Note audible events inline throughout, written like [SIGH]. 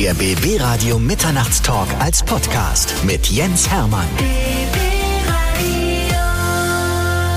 Der BB Radio Mitternachtstalk als Podcast mit Jens Hermann.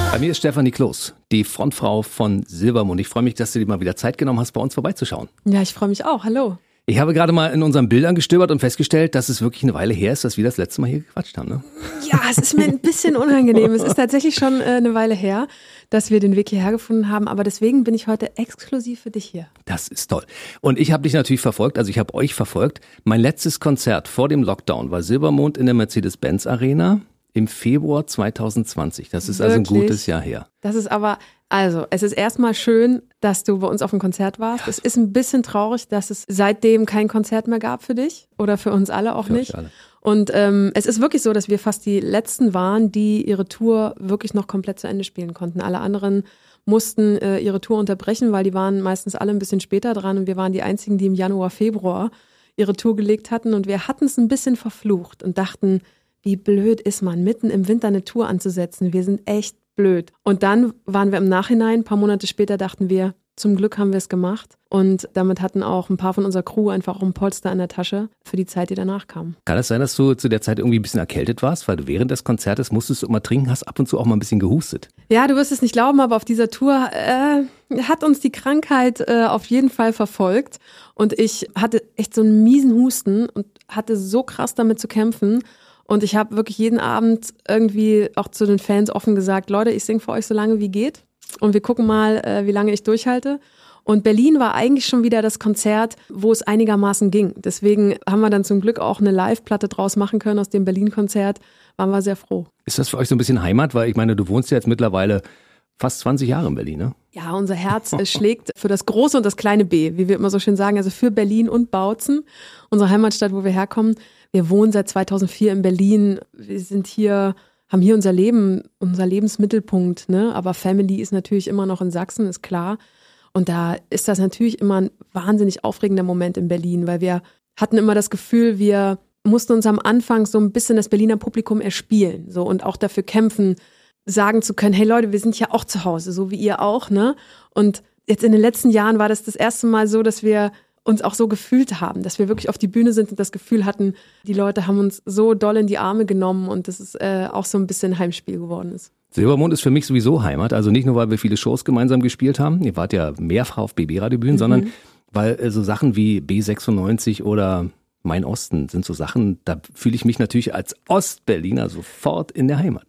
Bei mir ist Stefanie Kloß, die Frontfrau von Silbermond. Ich freue mich, dass du dir mal wieder Zeit genommen hast, bei uns vorbeizuschauen. Ja, ich freue mich auch. Hallo. Ich habe gerade mal in unseren Bildern gestöbert und festgestellt, dass es wirklich eine Weile her ist, dass wir das letzte Mal hier gequatscht haben. Ne? Ja, es ist mir ein bisschen unangenehm. es ist tatsächlich schon äh, eine Weile her, dass wir den Weg hierher gefunden haben. Aber deswegen bin ich heute exklusiv für dich hier. Das ist toll. Und ich habe dich natürlich verfolgt, also ich habe euch verfolgt. Mein letztes Konzert vor dem Lockdown war Silbermond in der Mercedes-Benz Arena im Februar 2020. Das ist also ein gutes Jahr her. Das ist aber, also, es ist erstmal schön, dass du bei uns auf dem Konzert warst. Ja. Es ist ein bisschen traurig, dass es seitdem kein Konzert mehr gab für dich oder für uns alle auch für nicht. Alle. Und ähm, es ist wirklich so, dass wir fast die letzten waren, die ihre Tour wirklich noch komplett zu Ende spielen konnten. Alle anderen mussten äh, ihre Tour unterbrechen, weil die waren meistens alle ein bisschen später dran und wir waren die einzigen, die im Januar, Februar ihre Tour gelegt hatten und wir hatten es ein bisschen verflucht und dachten, wie blöd ist man, mitten im Winter eine Tour anzusetzen. Wir sind echt blöd. Und dann waren wir im Nachhinein, ein paar Monate später dachten wir, zum Glück haben wir es gemacht. Und damit hatten auch ein paar von unserer Crew einfach auch ein Polster in der Tasche für die Zeit, die danach kam. Kann es sein, dass du zu der Zeit irgendwie ein bisschen erkältet warst, weil du während des Konzertes musstest du immer trinken, hast ab und zu auch mal ein bisschen gehustet? Ja, du wirst es nicht glauben, aber auf dieser Tour äh, hat uns die Krankheit äh, auf jeden Fall verfolgt. Und ich hatte echt so einen miesen Husten und hatte so krass damit zu kämpfen. Und ich habe wirklich jeden Abend irgendwie auch zu den Fans offen gesagt, Leute, ich singe für euch so lange wie geht. Und wir gucken mal, äh, wie lange ich durchhalte. Und Berlin war eigentlich schon wieder das Konzert, wo es einigermaßen ging. Deswegen haben wir dann zum Glück auch eine Live-Platte draus machen können aus dem Berlin-Konzert. Waren wir sehr froh. Ist das für euch so ein bisschen Heimat? Weil ich meine, du wohnst ja jetzt mittlerweile fast 20 Jahre in Berlin, ne? Ja, unser Herz [LAUGHS] schlägt für das große und das kleine B, wie wir immer so schön sagen, also für Berlin und Bautzen, unsere Heimatstadt, wo wir herkommen. Wir wohnen seit 2004 in Berlin. Wir sind hier, haben hier unser Leben, unser Lebensmittelpunkt. Ne? Aber Family ist natürlich immer noch in Sachsen, ist klar. Und da ist das natürlich immer ein wahnsinnig aufregender Moment in Berlin, weil wir hatten immer das Gefühl, wir mussten uns am Anfang so ein bisschen das Berliner Publikum erspielen, so und auch dafür kämpfen, sagen zu können, hey Leute, wir sind ja auch zu Hause, so wie ihr auch, ne? Und jetzt in den letzten Jahren war das das erste Mal so, dass wir uns auch so gefühlt haben, dass wir wirklich auf die Bühne sind und das Gefühl hatten, die Leute haben uns so doll in die Arme genommen und das ist äh, auch so ein bisschen Heimspiel geworden ist. Silbermond ist für mich sowieso Heimat, also nicht nur, weil wir viele Shows gemeinsam gespielt haben, ihr wart ja mehrfach auf BB-Radiobühnen, mhm. sondern weil äh, so Sachen wie B96 oder Mein Osten sind so Sachen, da fühle ich mich natürlich als Ostberliner sofort in der Heimat.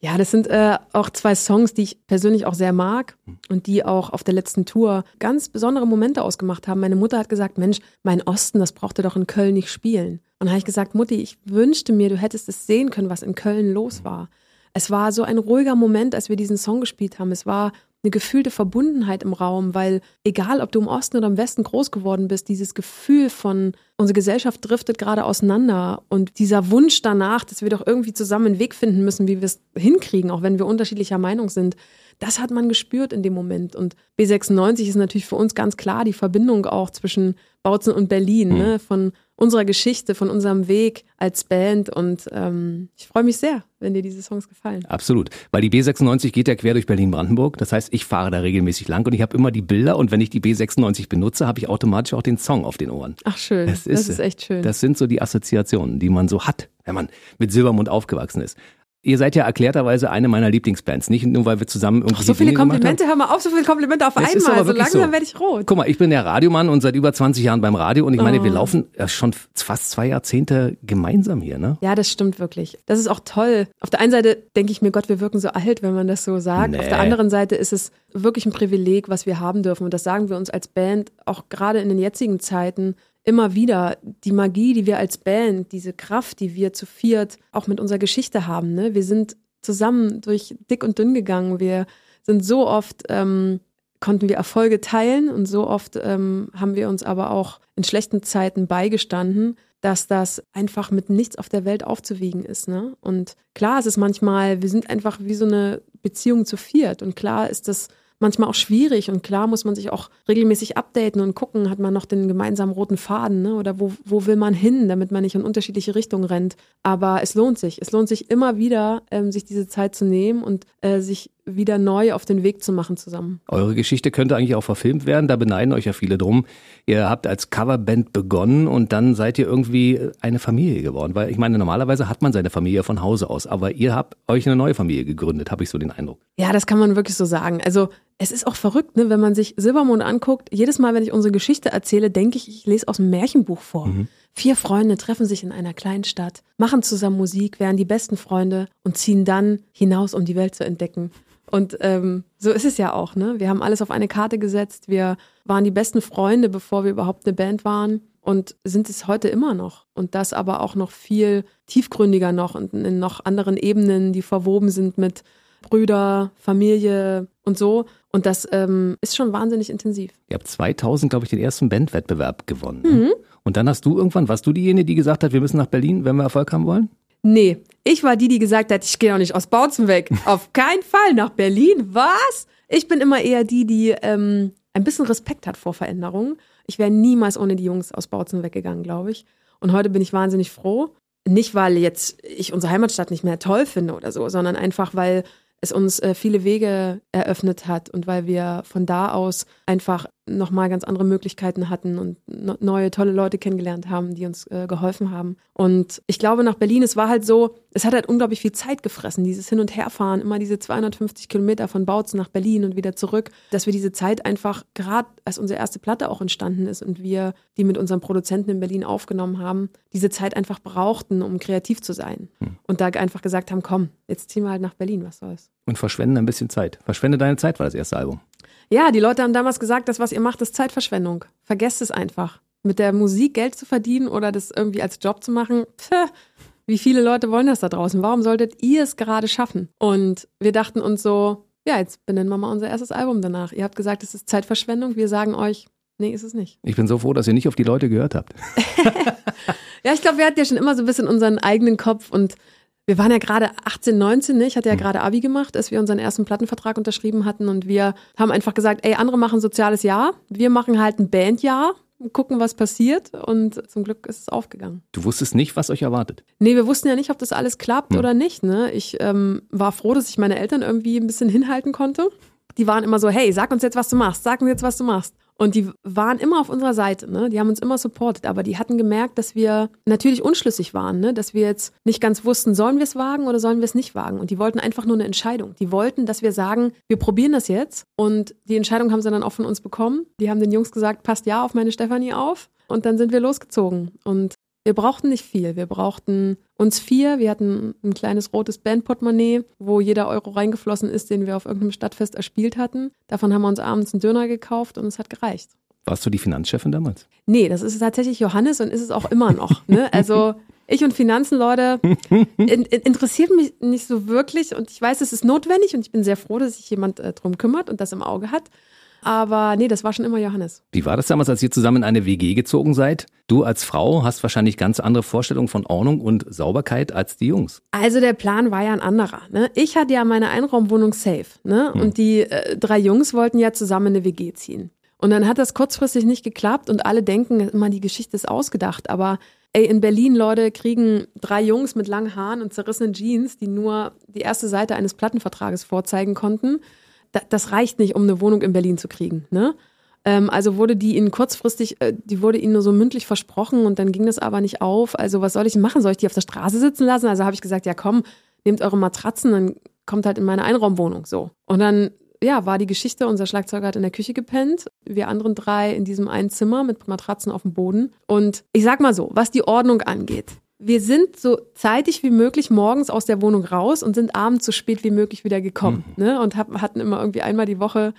Ja, das sind äh, auch zwei Songs, die ich persönlich auch sehr mag und die auch auf der letzten Tour ganz besondere Momente ausgemacht haben. Meine Mutter hat gesagt, Mensch, mein Osten, das braucht ihr doch in Köln nicht spielen. Und habe ich gesagt, Mutti, ich wünschte mir, du hättest es sehen können, was in Köln los war. Es war so ein ruhiger Moment, als wir diesen Song gespielt haben. Es war eine gefühlte Verbundenheit im Raum, weil egal, ob du im Osten oder im Westen groß geworden bist, dieses Gefühl von, unsere Gesellschaft driftet gerade auseinander und dieser Wunsch danach, dass wir doch irgendwie zusammen einen Weg finden müssen, wie wir es hinkriegen, auch wenn wir unterschiedlicher Meinung sind, das hat man gespürt in dem Moment. Und B96 ist natürlich für uns ganz klar die Verbindung auch zwischen Bautzen und Berlin, mhm. ne? von unserer Geschichte, von unserem Weg als Band. Und ähm, ich freue mich sehr, wenn dir diese Songs gefallen. Absolut. Weil die B96 geht ja quer durch Berlin-Brandenburg. Das heißt, ich fahre da regelmäßig lang und ich habe immer die Bilder und wenn ich die B96 benutze, habe ich automatisch auch den Song auf den Ohren. Ach schön. Das ist, das ist echt schön. Das sind so die Assoziationen, die man so hat, wenn man mit Silbermund aufgewachsen ist. Ihr seid ja erklärterweise eine meiner Lieblingsbands, nicht nur weil wir zusammen irgendwie Ach, so viele Komplimente, hör mal auf, so viele Komplimente auf es einmal, so langsam so. werde ich rot. Guck mal, ich bin der Radiomann und seit über 20 Jahren beim Radio und ich meine, oh. wir laufen schon fast zwei Jahrzehnte gemeinsam hier, ne? Ja, das stimmt wirklich. Das ist auch toll. Auf der einen Seite denke ich mir, Gott, wir wirken so alt, wenn man das so sagt. Nee. Auf der anderen Seite ist es wirklich ein Privileg, was wir haben dürfen und das sagen wir uns als Band auch gerade in den jetzigen Zeiten immer wieder die Magie, die wir als Band, diese Kraft, die wir zu viert auch mit unserer Geschichte haben. Ne? Wir sind zusammen durch dick und dünn gegangen. Wir sind so oft, ähm, konnten wir Erfolge teilen und so oft ähm, haben wir uns aber auch in schlechten Zeiten beigestanden, dass das einfach mit nichts auf der Welt aufzuwiegen ist. Ne? Und klar ist es manchmal, wir sind einfach wie so eine Beziehung zu viert. Und klar ist das manchmal auch schwierig und klar muss man sich auch regelmäßig updaten und gucken, hat man noch den gemeinsamen roten Faden ne? oder wo, wo will man hin, damit man nicht in unterschiedliche Richtungen rennt. Aber es lohnt sich. Es lohnt sich immer wieder, ähm, sich diese Zeit zu nehmen und äh, sich wieder neu auf den Weg zu machen zusammen. Eure Geschichte könnte eigentlich auch verfilmt werden, da beneiden euch ja viele drum. Ihr habt als Coverband begonnen und dann seid ihr irgendwie eine Familie geworden, weil ich meine, normalerweise hat man seine Familie von Hause aus, aber ihr habt euch eine neue Familie gegründet, habe ich so den Eindruck. Ja, das kann man wirklich so sagen. Also es ist auch verrückt, ne, wenn man sich Silbermond anguckt. Jedes Mal, wenn ich unsere Geschichte erzähle, denke ich, ich lese aus dem Märchenbuch vor. Mhm. Vier Freunde treffen sich in einer kleinen Stadt, machen zusammen Musik, werden die besten Freunde und ziehen dann hinaus, um die Welt zu entdecken. Und ähm, so ist es ja auch, ne? Wir haben alles auf eine Karte gesetzt. Wir waren die besten Freunde, bevor wir überhaupt eine Band waren und sind es heute immer noch. Und das aber auch noch viel tiefgründiger noch und in noch anderen Ebenen, die verwoben sind mit Brüder, Familie und so. Und das ähm, ist schon wahnsinnig intensiv. Ihr habt 2000, glaube ich, den ersten Bandwettbewerb gewonnen. Ne? Mhm. Und dann hast du irgendwann, warst du diejenige, die gesagt hat, wir müssen nach Berlin, wenn wir Erfolg haben wollen? Nee, ich war die, die gesagt hat, ich gehe auch nicht aus Bautzen weg. [LAUGHS] Auf keinen Fall nach Berlin. Was? Ich bin immer eher die, die ähm, ein bisschen Respekt hat vor Veränderungen. Ich wäre niemals ohne die Jungs aus Bautzen weggegangen, glaube ich. Und heute bin ich wahnsinnig froh. Nicht, weil jetzt ich unsere Heimatstadt nicht mehr toll finde oder so, sondern einfach, weil es uns äh, viele Wege eröffnet hat und weil wir von da aus einfach nochmal ganz andere Möglichkeiten hatten und neue tolle Leute kennengelernt haben, die uns äh, geholfen haben. Und ich glaube, nach Berlin, es war halt so, es hat halt unglaublich viel Zeit gefressen, dieses Hin- und Herfahren, immer diese 250 Kilometer von Bautzen nach Berlin und wieder zurück, dass wir diese Zeit einfach, gerade als unsere erste Platte auch entstanden ist und wir die mit unserem Produzenten in Berlin aufgenommen haben, diese Zeit einfach brauchten, um kreativ zu sein. Hm. Und da einfach gesagt haben, komm, jetzt ziehen wir halt nach Berlin, was soll's. Und verschwenden ein bisschen Zeit. Verschwende deine Zeit war das erste Album. Ja, die Leute haben damals gesagt, das, was ihr macht, ist Zeitverschwendung. Vergesst es einfach. Mit der Musik Geld zu verdienen oder das irgendwie als Job zu machen, pff, wie viele Leute wollen das da draußen? Warum solltet ihr es gerade schaffen? Und wir dachten uns so, ja, jetzt benennen wir mal unser erstes Album danach. Ihr habt gesagt, es ist Zeitverschwendung. Wir sagen euch, nee, ist es nicht. Ich bin so froh, dass ihr nicht auf die Leute gehört habt. [LAUGHS] ja, ich glaube, wir hatten ja schon immer so ein bisschen unseren eigenen Kopf und wir waren ja gerade 18, 19, ne? ich hatte ja hm. gerade Abi gemacht, als wir unseren ersten Plattenvertrag unterschrieben hatten und wir haben einfach gesagt, ey, andere machen soziales Jahr, wir machen halt ein Bandjahr, gucken, was passiert und zum Glück ist es aufgegangen. Du wusstest nicht, was euch erwartet? Nee, wir wussten ja nicht, ob das alles klappt hm. oder nicht. Ne? Ich ähm, war froh, dass ich meine Eltern irgendwie ein bisschen hinhalten konnte. Die waren immer so, hey, sag uns jetzt, was du machst, sag uns jetzt, was du machst. Und die waren immer auf unserer Seite, ne? Die haben uns immer supportet, aber die hatten gemerkt, dass wir natürlich unschlüssig waren, ne? Dass wir jetzt nicht ganz wussten, sollen wir es wagen oder sollen wir es nicht wagen? Und die wollten einfach nur eine Entscheidung. Die wollten, dass wir sagen, wir probieren das jetzt. Und die Entscheidung haben sie dann auch von uns bekommen. Die haben den Jungs gesagt, passt ja auf meine Stefanie auf. Und dann sind wir losgezogen. Und wir brauchten nicht viel. Wir brauchten uns vier. Wir hatten ein kleines rotes Bandportemonnaie, wo jeder Euro reingeflossen ist, den wir auf irgendeinem Stadtfest erspielt hatten. Davon haben wir uns abends einen Döner gekauft und es hat gereicht. Warst du die Finanzchefin damals? Nee, das ist tatsächlich Johannes und ist es auch immer noch. Ne? [LAUGHS] Also ich und Finanzen, Leute, in, in, interessiert mich nicht so wirklich und ich weiß, es ist notwendig und ich bin sehr froh, dass sich jemand äh, drum kümmert und das im Auge hat. Aber nee, das war schon immer Johannes. Wie war das damals, als ihr zusammen in eine WG gezogen seid? Du als Frau hast wahrscheinlich ganz andere Vorstellungen von Ordnung und Sauberkeit als die Jungs. Also der Plan war ja ein anderer. Ne? Ich hatte ja meine Einraumwohnung safe. Ne? Hm. Und die äh, drei Jungs wollten ja zusammen in eine WG ziehen. Und dann hat das kurzfristig nicht geklappt und alle denken immer, die Geschichte ist ausgedacht. Aber ey, in Berlin, Leute, kriegen drei Jungs mit langen Haaren und zerrissenen Jeans, die nur die erste Seite eines Plattenvertrages vorzeigen konnten, das reicht nicht, um eine Wohnung in Berlin zu kriegen. Ne? Ähm, also wurde die ihnen kurzfristig, äh, die wurde ihnen nur so mündlich versprochen und dann ging das aber nicht auf. Also was soll ich machen? Soll ich die auf der Straße sitzen lassen? Also habe ich gesagt, ja komm, nehmt eure Matratzen, dann kommt halt in meine Einraumwohnung so. Und dann ja, war die Geschichte, unser Schlagzeuger hat in der Küche gepennt, wir anderen drei in diesem einen Zimmer mit Matratzen auf dem Boden. Und ich sag mal so, was die Ordnung angeht, wir sind so zeitig wie möglich morgens aus der Wohnung raus und sind abends so spät wie möglich wieder gekommen. Mhm. Ne? Und hab, hatten immer irgendwie einmal die Woche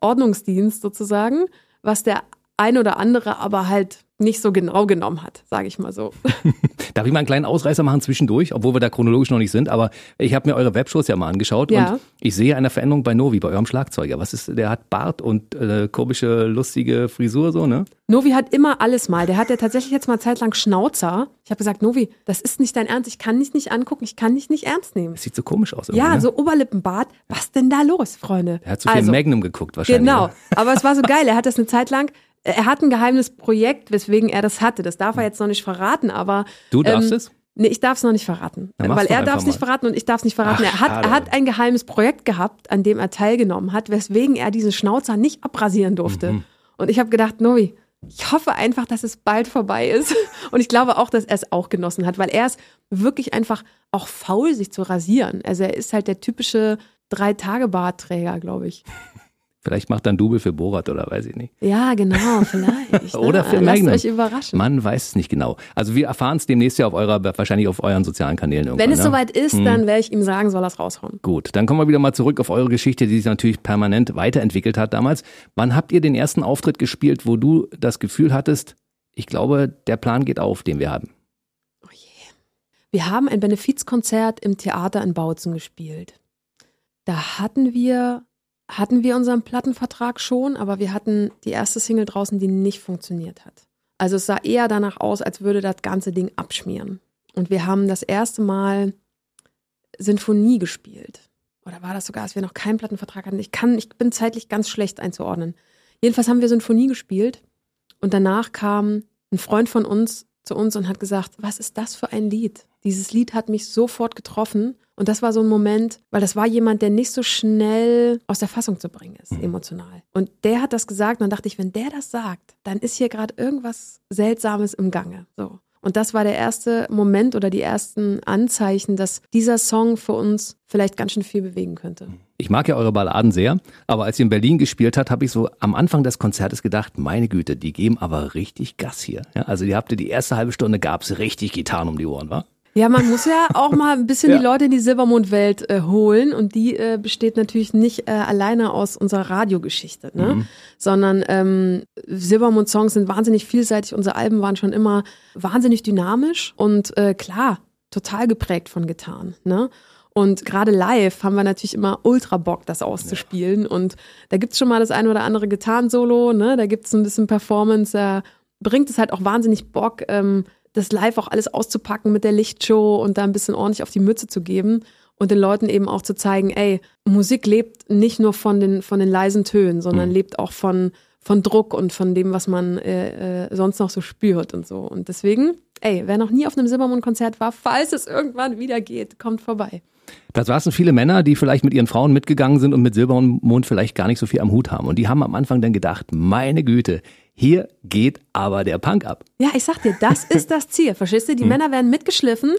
Ordnungsdienst sozusagen, was der ein oder andere aber halt nicht so genau genommen hat, sage ich mal so. [LAUGHS] Darf ich mal einen kleinen Ausreißer machen zwischendurch, obwohl wir da chronologisch noch nicht sind, aber ich habe mir eure Webshows ja mal angeschaut ja. und ich sehe eine Veränderung bei Novi, bei eurem Schlagzeuger. Was ist, der hat Bart und äh, komische, lustige Frisur so, ne? Novi hat immer alles mal. Der hat ja tatsächlich jetzt mal zeitlang Schnauzer. Ich habe gesagt, Novi, das ist nicht dein Ernst. Ich kann dich nicht angucken. Ich kann dich nicht ernst nehmen. Das sieht so komisch aus. Ja, ne? so Oberlippenbart. Was denn da los, Freunde? Er hat so viel also, Magnum geguckt wahrscheinlich. Genau. Aber es war so geil. Er hat das eine Zeit lang er hat ein geheimes Projekt, weswegen er das hatte. Das darf er jetzt noch nicht verraten, aber. Du darfst ähm, es? Nee, ich darf es noch nicht verraten. Dann weil er darf es nicht verraten und ich darf es nicht verraten. Ach, er, hat, schade. er hat ein geheimes Projekt gehabt, an dem er teilgenommen hat, weswegen er diesen Schnauzer nicht abrasieren durfte. Mhm. Und ich habe gedacht, Novi, ich hoffe einfach, dass es bald vorbei ist. [LAUGHS] Und ich glaube auch, dass er es auch genossen hat, weil er ist wirklich einfach auch faul, sich zu rasieren. Also er ist halt der typische Drei-Tage-Bartträger, glaube ich. [LAUGHS] Vielleicht macht dann Double für Borat oder weiß ich nicht. Ja, genau, [LAUGHS] vielleicht. Oder ne? für Lasst euch überraschen. Man weiß es nicht genau. Also wir erfahren es demnächst ja auf eurer, wahrscheinlich auf euren sozialen Kanälen irgendwann. Wenn es ne? soweit ist, dann werde ich ihm sagen, soll er es raushauen. Gut, dann kommen wir wieder mal zurück auf eure Geschichte, die sich natürlich permanent weiterentwickelt hat damals. Wann habt ihr den ersten Auftritt gespielt, wo du das Gefühl hattest, ich glaube, der Plan geht auf, den wir haben? Wir haben ein Benefizkonzert im Theater in Bautzen gespielt. Da hatten wir, hatten wir unseren Plattenvertrag schon, aber wir hatten die erste Single draußen, die nicht funktioniert hat. Also es sah eher danach aus, als würde das ganze Ding abschmieren. Und wir haben das erste Mal Sinfonie gespielt. Oder war das sogar, als wir noch keinen Plattenvertrag hatten? Ich kann, ich bin zeitlich ganz schlecht einzuordnen. Jedenfalls haben wir Sinfonie gespielt und danach kam ein Freund von uns zu uns und hat gesagt, was ist das für ein Lied? Dieses Lied hat mich sofort getroffen und das war so ein Moment, weil das war jemand, der nicht so schnell aus der Fassung zu bringen ist, emotional. Und der hat das gesagt und dann dachte ich, wenn der das sagt, dann ist hier gerade irgendwas Seltsames im Gange. So. Und das war der erste Moment oder die ersten Anzeichen, dass dieser Song für uns vielleicht ganz schön viel bewegen könnte. Ich mag ja eure Balladen sehr, aber als ihr in Berlin gespielt habt, habe ich so am Anfang des Konzertes gedacht, meine Güte, die geben aber richtig Gas hier. Ja, also ihr habt die erste halbe Stunde gab's richtig Gitarren um die Ohren, wa? Ja, man muss ja auch mal ein bisschen [LAUGHS] Ja. die Leute in die Silbermondwelt äh, holen und die äh, besteht natürlich nicht äh, alleine aus unserer Radiogeschichte, ne? sondern ähm, Silbermond-Songs sind wahnsinnig vielseitig. Unsere Alben waren schon immer wahnsinnig dynamisch und äh, klar, total geprägt von Gitarren. Ne? Und gerade live haben wir natürlich immer ultra Bock, das auszuspielen. Und da gibt's schon mal das eine oder andere Gitarrensolo, ne? da gibt's ein bisschen Performance, da bringt es halt auch wahnsinnig Bock, ähm, das live auch alles auszupacken mit der Lichtshow und da ein bisschen ordentlich auf die Mütze zu geben und den Leuten eben auch zu zeigen, ey, Musik lebt nicht nur von den, von den leisen Tönen, sondern lebt auch von, von Druck und von dem, was man äh, äh, sonst noch so spürt und so. Und deswegen, ey, wer noch nie auf einem Silbermond-Konzert war, falls es irgendwann wieder geht, kommt vorbei. Das saßen viele Männer, die vielleicht mit ihren Frauen mitgegangen sind und mit Silber und Mond vielleicht gar nicht so viel am Hut haben. Und die haben am Anfang dann gedacht, meine Güte, hier geht aber der Punk ab. Ja, ich sag dir, das [LAUGHS] ist das Ziel. Verstehst du? Die Männer werden mitgeschliffen.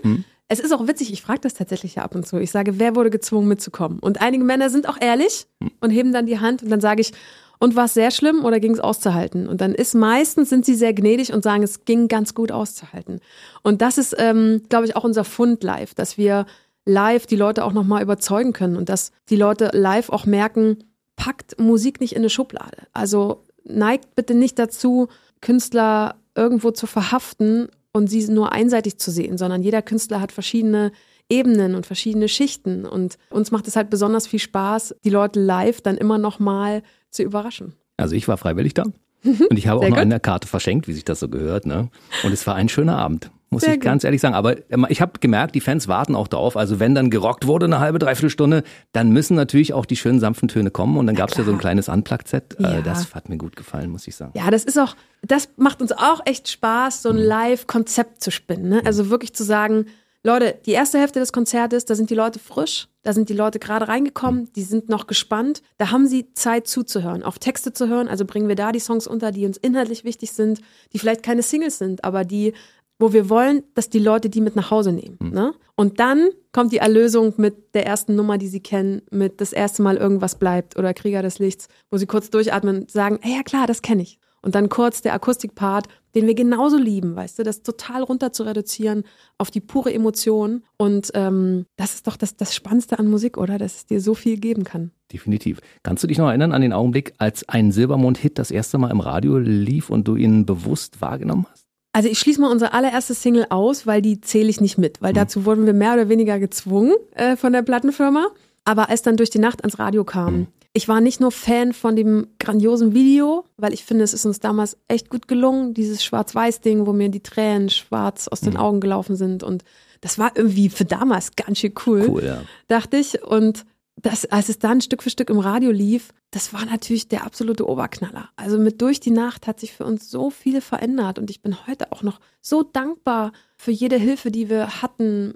Es ist auch witzig, ich frage das tatsächlich ja ab und zu. Ich sage, wer wurde gezwungen mitzukommen? Und einige Männer sind auch ehrlich und heben dann die Hand und dann sage ich, und war es sehr schlimm oder ging es auszuhalten? Und dann ist meistens sind sie sehr gnädig und sagen, es ging ganz gut auszuhalten. Und das ist, ähm, glaube ich, auch unser Fund live, dass wir live die Leute auch nochmal überzeugen können und dass die Leute live auch merken, packt Musik nicht in eine Schublade. Also neigt bitte nicht dazu, Künstler irgendwo zu verhaften und sie nur einseitig zu sehen, sondern jeder Künstler hat verschiedene Ebenen und verschiedene Schichten. Und uns macht es halt besonders viel Spaß, die Leute live dann immer noch mal zu überraschen. Also ich war freiwillig da [LAUGHS] und ich habe auch noch eine Karte verschenkt, wie sich das so gehört. Ne? Und es war ein schöner Abend, muss Sehr ich gut. ganz ehrlich sagen. Aber ähm, ich habe gemerkt, die Fans warten auch drauf. Also wenn dann gerockt wurde eine halbe, dreiviertel Stunde, dann müssen natürlich auch die schönen sanften Töne kommen. Und dann gab es ja so ein kleines Unplugged-Set. Ja. Äh, das hat mir gut gefallen, muss ich sagen. Ja, das ist auch, das macht uns auch echt Spaß, so ein Live-Konzept zu spinnen. Ne? Also wirklich zu sagen, Leute, die erste Hälfte des Konzertes, da sind die Leute frisch, da sind die Leute gerade reingekommen, die sind noch gespannt, da haben sie Zeit zuzuhören, auf Texte zu hören, also bringen wir da die Songs unter, die uns inhaltlich wichtig sind, die vielleicht keine Singles sind, aber die, wo wir wollen, dass die Leute die mit nach Hause nehmen. Ne? Und dann kommt die Erlösung mit der ersten Nummer, die sie kennen, mit das erste Mal irgendwas bleibt oder Krieger des Lichts, wo sie kurz durchatmen und sagen, ey, ja klar, das kenne ich. Und dann kurz der Akustikpart, den wir genauso lieben, weißt du, das total runter zu reduzieren auf die pure Emotion. Und ähm, das ist doch das, das Spannendste an Musik, oder? Dass es dir so viel geben kann. Definitiv. Kannst du dich noch erinnern an den Augenblick, als ein Silbermond-Hit das erste Mal im Radio lief und du ihn bewusst wahrgenommen hast? Also ich schließe mal unsere allererste Single aus, weil die zähle ich nicht mit, weil dazu wurden wir mehr oder weniger gezwungen äh, von der Plattenfirma. Aber als dann durch die Nacht ans Radio kam, ich war nicht nur Fan von dem grandiosen Video, weil ich finde, es ist uns damals echt gut gelungen, dieses Schwarz-Weiß-Ding, wo mir die Tränen schwarz aus den Augen gelaufen sind. Und das war irgendwie für damals ganz schön cool, Cool, ja. dachte ich. Und das, als es dann Stück für Stück im Radio lief, das war natürlich der absolute Oberknaller. Also mit Durch die Nacht hat sich für uns so viel verändert und ich bin heute auch noch so dankbar für jede Hilfe, die wir hatten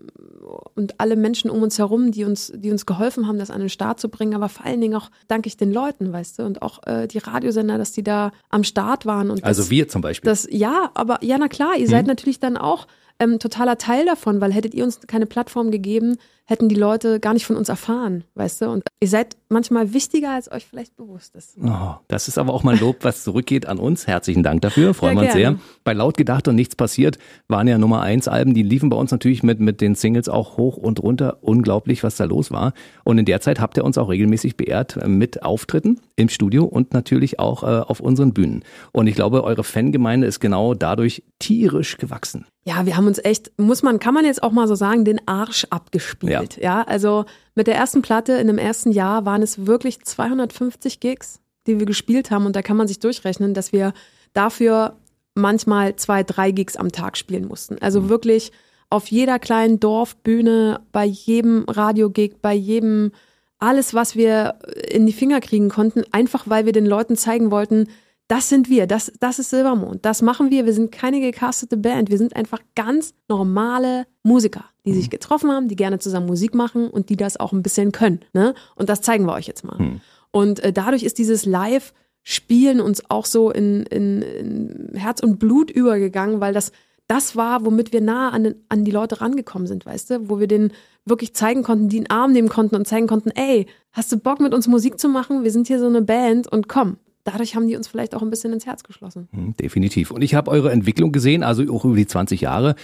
und alle Menschen um uns herum, die uns, die uns geholfen haben, das an den Start zu bringen. Aber vor allen Dingen auch danke ich den Leuten, weißt du, und auch äh, die Radiosender, dass die da am Start waren. Und also das, wir zum Beispiel. Das, ja, aber ja, na klar, ihr seid Mhm. natürlich dann auch ähm, totaler Teil davon, weil hättet ihr uns keine Plattform gegeben, hätten die Leute gar nicht von uns erfahren, weißt du? Und ihr seid manchmal wichtiger, als euch vielleicht bewusst ist. Oh, das ist aber auch mal ein Lob, was zurückgeht an uns. Herzlichen Dank dafür, freuen wir uns sehr. Bei Laut gedacht und nichts passiert waren ja Nummer eins Alben, die liefen bei uns natürlich mit, mit den Singles auch hoch und runter. Unglaublich, was da los war. Und in der Zeit habt ihr uns auch regelmäßig beehrt äh, mit Auftritten im Studio und natürlich auch äh, auf unseren Bühnen. Und ich glaube, eure Fangemeinde ist genau dadurch tierisch gewachsen. Ja, wir haben uns echt, muss man, kann man jetzt auch mal so sagen, den Arsch abgespielt. Ja, also mit der ersten Platte in dem ersten Jahr waren es wirklich 250 Gigs, die wir gespielt haben. Und da kann man sich durchrechnen, dass wir dafür manchmal zwei, drei Gigs am Tag spielen mussten. Also wirklich auf jeder kleinen Dorfbühne, bei jedem Radiogig, bei jedem, alles, was wir in die Finger kriegen konnten, einfach weil wir den Leuten zeigen wollten, das sind wir, das, das ist Silbermond, das machen wir. Wir sind keine gecastete Band, wir sind einfach ganz normale Musiker, die sich getroffen haben, die gerne zusammen Musik machen und die das auch ein bisschen können. Ne? Und das zeigen wir euch jetzt mal. Und äh, dadurch ist dieses Live-Spielen uns auch so in, in, in Herz und Blut übergegangen, weil das das war, womit wir nah an, den, an die Leute rangekommen sind, weißt du, wo wir denen wirklich zeigen konnten, die in den Arm nehmen konnten und zeigen konnten, ey, hast du Bock mit uns Musik zu machen? Wir sind hier so eine Band und komm. Dadurch haben die uns vielleicht auch ein bisschen ins Herz geschlossen. Hm, Definitiv. Und ich habe eure Entwicklung gesehen, also auch über die 20 Jahre.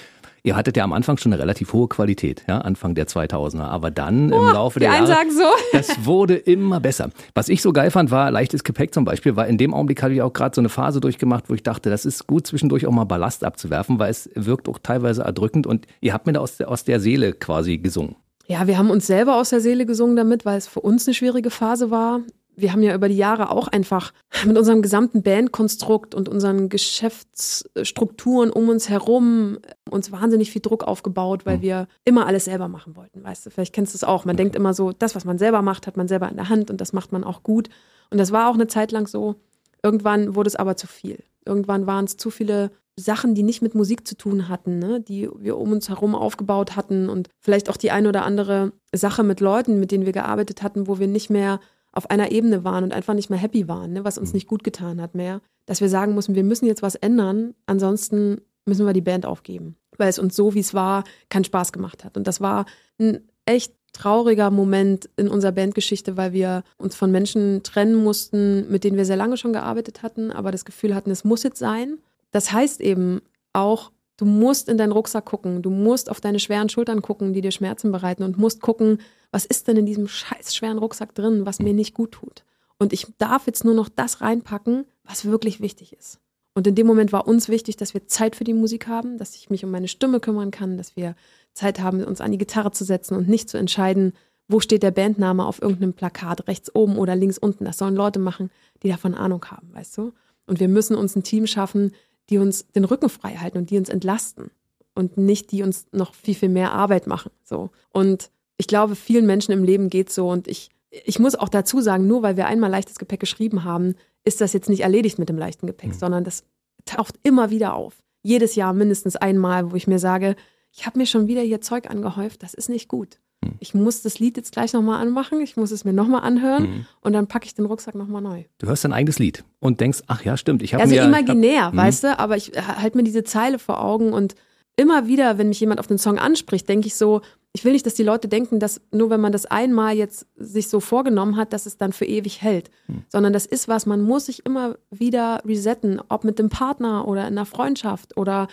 Ihr hattet ja am Anfang schon eine relativ hohe Qualität, ja, Anfang der 2000er. Aber dann im Laufe der Jahre, so. [LAUGHS] das wurde immer besser. Was ich so geil fand, war leichtes Gepäck zum Beispiel, weil in dem Augenblick hatte ich auch gerade so eine Phase durchgemacht, wo ich dachte, das ist gut zwischendurch auch mal Ballast abzuwerfen, weil es wirkt auch teilweise erdrückend und ihr habt mir da aus der, aus der Seele quasi gesungen. Ja, wir haben uns selber aus der Seele gesungen damit, weil es für uns eine schwierige Phase war. Wir haben ja über die Jahre auch einfach mit unserem gesamten Bandkonstrukt und unseren Geschäftsstrukturen um uns herum uns wahnsinnig viel Druck aufgebaut, weil wir immer alles selber machen wollten. Weißt du, vielleicht kennst du es auch. Man denkt immer so, das, was man selber macht, hat man selber in der Hand und das macht man auch gut. Und das war auch eine Zeit lang so. Irgendwann wurde es aber zu viel. Irgendwann waren es zu viele Sachen, die nicht mit Musik zu tun hatten, ne? die wir um uns herum aufgebaut hatten und vielleicht auch die eine oder andere Sache mit Leuten, mit denen wir gearbeitet hatten, wo wir nicht mehr auf einer Ebene waren und einfach nicht mehr happy waren, ne? was uns nicht gut getan hat mehr, dass wir sagen mussten, wir müssen jetzt was ändern, ansonsten müssen wir die Band aufgeben, weil es uns so, wie es war, keinen Spaß gemacht hat. Und das war ein echt trauriger Moment in unserer Bandgeschichte, weil wir uns von Menschen trennen mussten, mit denen wir sehr lange schon gearbeitet hatten, aber das Gefühl hatten, es muss jetzt sein. Das heißt eben auch, du musst in deinen Rucksack gucken, du musst auf deine schweren Schultern gucken, die dir Schmerzen bereiten und musst gucken, was ist denn in diesem scheiß schweren Rucksack drin, was mir nicht gut tut. Und ich darf jetzt nur noch das reinpacken, was wirklich wichtig ist. Und in dem Moment war uns wichtig, dass wir Zeit für die Musik haben, dass ich mich um meine Stimme kümmern kann, dass wir Zeit haben, uns an die Gitarre zu setzen und nicht zu entscheiden, wo steht der Bandname auf irgendeinem Plakat, rechts oben oder links unten. Das sollen Leute machen, die davon Ahnung haben, weißt du? Und wir müssen uns ein Team schaffen, die uns den Rücken frei halten und die uns entlasten und nicht die uns noch viel, viel mehr Arbeit machen. So. Und ich glaube, vielen Menschen im Leben geht so und ich, ich muss auch dazu sagen, nur weil wir einmal leichtes Gepäck geschrieben haben, ist das jetzt nicht erledigt mit dem leichten Gepäck, sondern das taucht immer wieder auf. Jedes Jahr mindestens einmal, wo ich mir sage, ich habe mir schon wieder hier Zeug angehäuft, das ist nicht gut. Ich muss das Lied jetzt gleich nochmal anmachen, ich muss es mir nochmal anhören und dann packe ich den Rucksack nochmal neu. Du hörst dein eigenes Lied und denkst, ach ja, stimmt, ich habe Also mir imaginär, Mhm. weißt du, aber ich halte mir diese Zeile vor Augen und immer wieder, wenn mich jemand auf den Song anspricht, denke ich so, ich will nicht, dass die Leute denken, dass nur wenn man das einmal jetzt sich so vorgenommen hat, dass es dann für ewig hält, Hm. sondern das ist was, man muss sich immer wieder resetten, ob mit dem Partner oder in einer Freundschaft oder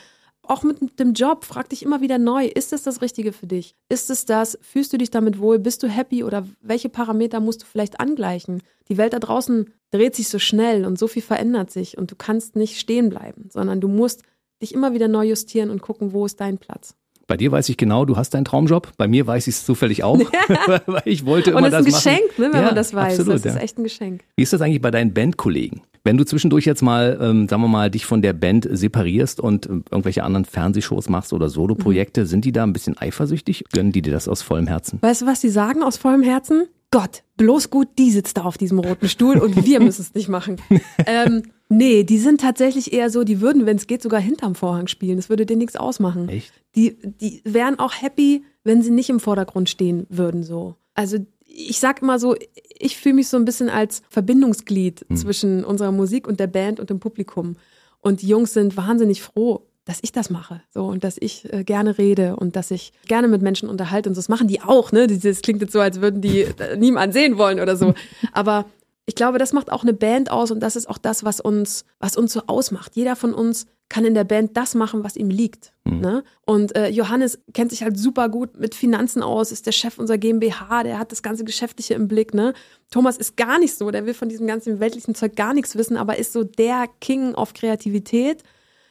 auch mit dem Job, frag dich immer wieder neu, ist das das Richtige für dich? Ist es das? Fühlst du dich damit wohl? Bist du happy oder welche Parameter musst du vielleicht angleichen? Die Welt da draußen dreht sich so schnell und so viel verändert sich und du kannst nicht stehen bleiben, sondern du musst dich immer wieder neu justieren und gucken, wo ist dein Platz. Bei dir weiß ich genau, du hast deinen Traumjob. Bei mir weiß ich es zufällig auch, [LAUGHS] weil ich wollte immer Und das ist ein das machen. Geschenk, ne, wenn Ja, man das weiß. Absolut, das ist ja. echt ein Geschenk. Wie ist das eigentlich bei deinen Bandkollegen? Wenn du zwischendurch jetzt mal, ähm, sagen wir mal, dich von der Band separierst und ähm, irgendwelche anderen Fernsehshows machst oder Soloprojekte, Mhm. sind die da ein bisschen eifersüchtig? Gönnen die dir das aus vollem Herzen? Weißt du, was die sagen aus vollem Herzen? Gott, bloß gut, die sitzt da auf diesem roten Stuhl und wir [LAUGHS] müssen es nicht machen. Ähm, nee, die sind tatsächlich eher so, die würden, wenn es geht, sogar hinterm Vorhang spielen. Das würde denen nichts ausmachen. Echt? Die, die wären auch happy, wenn sie nicht im Vordergrund stehen würden, so. Also ich sag immer so, ich fühle mich so ein bisschen als Verbindungsglied Mhm. zwischen unserer Musik und der Band und dem Publikum. Und die Jungs sind wahnsinnig froh, dass ich das mache. So, und dass ich äh, gerne rede und dass ich gerne mit Menschen unterhalte. Und so, das machen die auch, ne? Das klingt jetzt so, als würden die äh, niemand sehen wollen oder so. [LAUGHS] Aber ich glaube, das macht auch eine Band aus und das ist auch das, was uns, was uns so ausmacht. Jeder von uns kann in der Band das machen, was ihm liegt. Ne? Und äh, Johannes kennt sich halt super gut mit Finanzen aus, ist der Chef unserer GmbH, der hat das ganze Geschäftliche im Blick. Ne? Thomas ist gar nicht so, der will von diesem ganzen weltlichen Zeug gar nichts wissen, aber ist so der King auf Kreativität.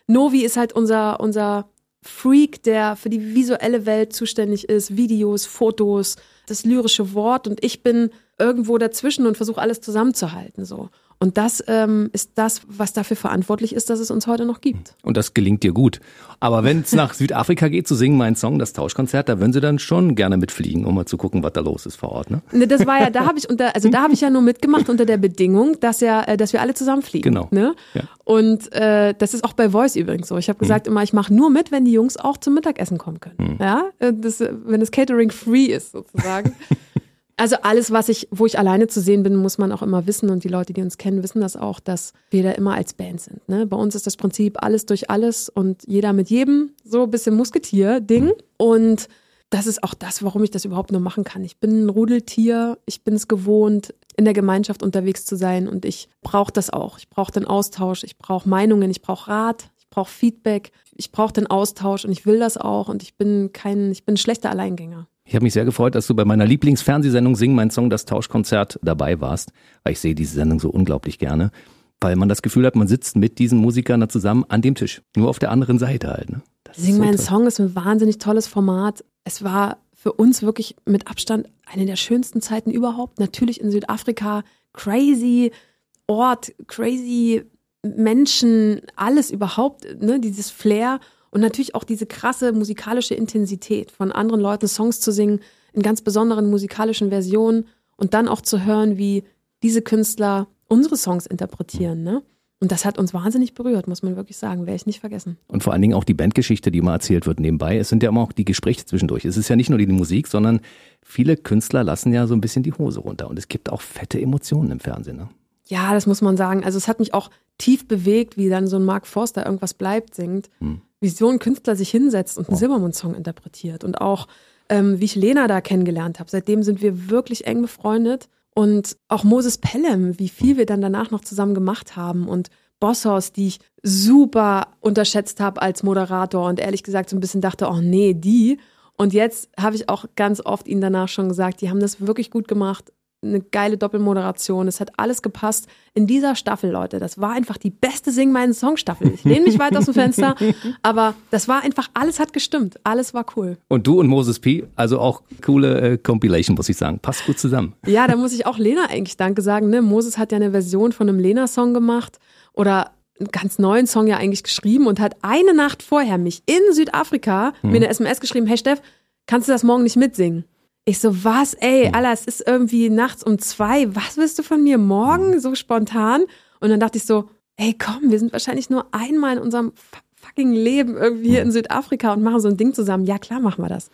Novi ist halt unser, unser Freak, der für die visuelle Welt zuständig ist, Videos, Fotos, das lyrische Wort und ich bin irgendwo dazwischen und versuche alles zusammenzuhalten so. Und das ähm, ist das, was dafür verantwortlich ist, dass es uns heute noch gibt. Und das gelingt dir gut. Aber wenn es nach Südafrika geht, zu singen mein Song, das Tauschkonzert, da würden sie dann schon gerne mitfliegen, um mal zu gucken, was da los ist vor Ort, ne? Ne, das war ja, da habe ich unter, also da habe ich ja nur mitgemacht unter der Bedingung, dass ja, äh, dass wir alle zusammen fliegen. Genau. Ne? Ja. Und äh, das ist auch bei Voice übrigens so. Ich habe gesagt immer, ich mache nur mit, wenn die Jungs auch zum Mittagessen kommen können. Ja, Äh, das, äh, wenn das Catering free ist sozusagen. [LAUGHS] Also alles, was ich, wo ich alleine zu sehen bin, muss man auch immer wissen und die Leute, die uns kennen, wissen das auch, dass wir da immer als Band sind. Ne? Bei uns ist das Prinzip alles durch alles und jeder mit jedem, so ein bisschen Musketier-Ding. Und das ist auch das, warum ich das überhaupt nur machen kann. Ich bin ein Rudeltier, ich bin es gewohnt, in der Gemeinschaft unterwegs zu sein und ich brauche das auch. Ich brauche den Austausch, ich brauche Meinungen, ich brauche Rat, ich brauche Feedback, ich brauche den Austausch und ich will das auch und ich bin kein, ich bin ein schlechter Alleingänger. Ich habe mich sehr gefreut, dass du bei meiner Lieblingsfernsehsendung Sing mein Song, das Tauschkonzert dabei warst, weil ich sehe diese Sendung so unglaublich gerne, weil man das Gefühl hat, man sitzt mit diesen Musikern da zusammen an dem Tisch, nur auf der anderen Seite halt. Ne? Sing so mein toll. Song ist ein wahnsinnig tolles Format. Es war für uns wirklich mit Abstand eine der schönsten Zeiten überhaupt. Natürlich in Südafrika, crazy Ort, crazy Menschen, alles überhaupt, ne, dieses Flair und natürlich auch diese krasse musikalische Intensität von anderen Leuten Songs zu singen in ganz besonderen musikalischen Versionen und dann auch zu hören, wie diese Künstler unsere Songs interpretieren, ne? Und das hat uns wahnsinnig berührt, muss man wirklich sagen, werde ich nicht vergessen. Und vor allen Dingen auch die Bandgeschichte, die immer erzählt wird nebenbei. Es sind ja immer auch die Gespräche zwischendurch. Es ist ja nicht nur die Musik, sondern viele Künstler lassen ja so ein bisschen die Hose runter. Und es gibt auch fette Emotionen im Fernsehen. Ne? Ja, das muss man sagen. Also es hat mich auch tief bewegt, wie dann so ein Mark Forster irgendwas bleibt singt, wie ein Künstler sich hinsetzt und einen Silbermond-Song interpretiert und auch ähm, wie ich Lena da kennengelernt habe. Seitdem sind wir wirklich eng befreundet und auch Moses Pelham, wie viel wir dann danach noch zusammen gemacht haben und Bosshaus, die ich super unterschätzt habe als Moderator und ehrlich gesagt so ein bisschen dachte, oh nee, die. Und jetzt habe ich auch ganz oft ihnen danach schon gesagt, die haben das wirklich gut gemacht. Eine geile Doppelmoderation. Es hat alles gepasst. In dieser Staffel, Leute, das war einfach die beste Sing meinen Song Staffel. Ich lehne mich weit aus dem Fenster, [LAUGHS] aber das war einfach, alles hat gestimmt. Alles war cool. Und du und Moses P., also auch coole äh, Compilation, muss ich sagen. Passt gut zusammen. Ja, da muss ich auch Lena eigentlich Danke sagen. Ne? Moses hat ja eine Version von einem Lena-Song gemacht oder einen ganz neuen Song ja eigentlich geschrieben und hat eine Nacht vorher mich in Südafrika mir eine SMS geschrieben, hey Steff, kannst du das morgen nicht mitsingen? Ich so, was, ey, Alter, es ist irgendwie nachts um zwei, was willst du von mir morgen, so spontan? Und dann dachte ich so, ey, komm, wir sind wahrscheinlich nur einmal in unserem fucking Leben irgendwie hier in Südafrika und machen so ein Ding zusammen. Ja, klar machen wir das.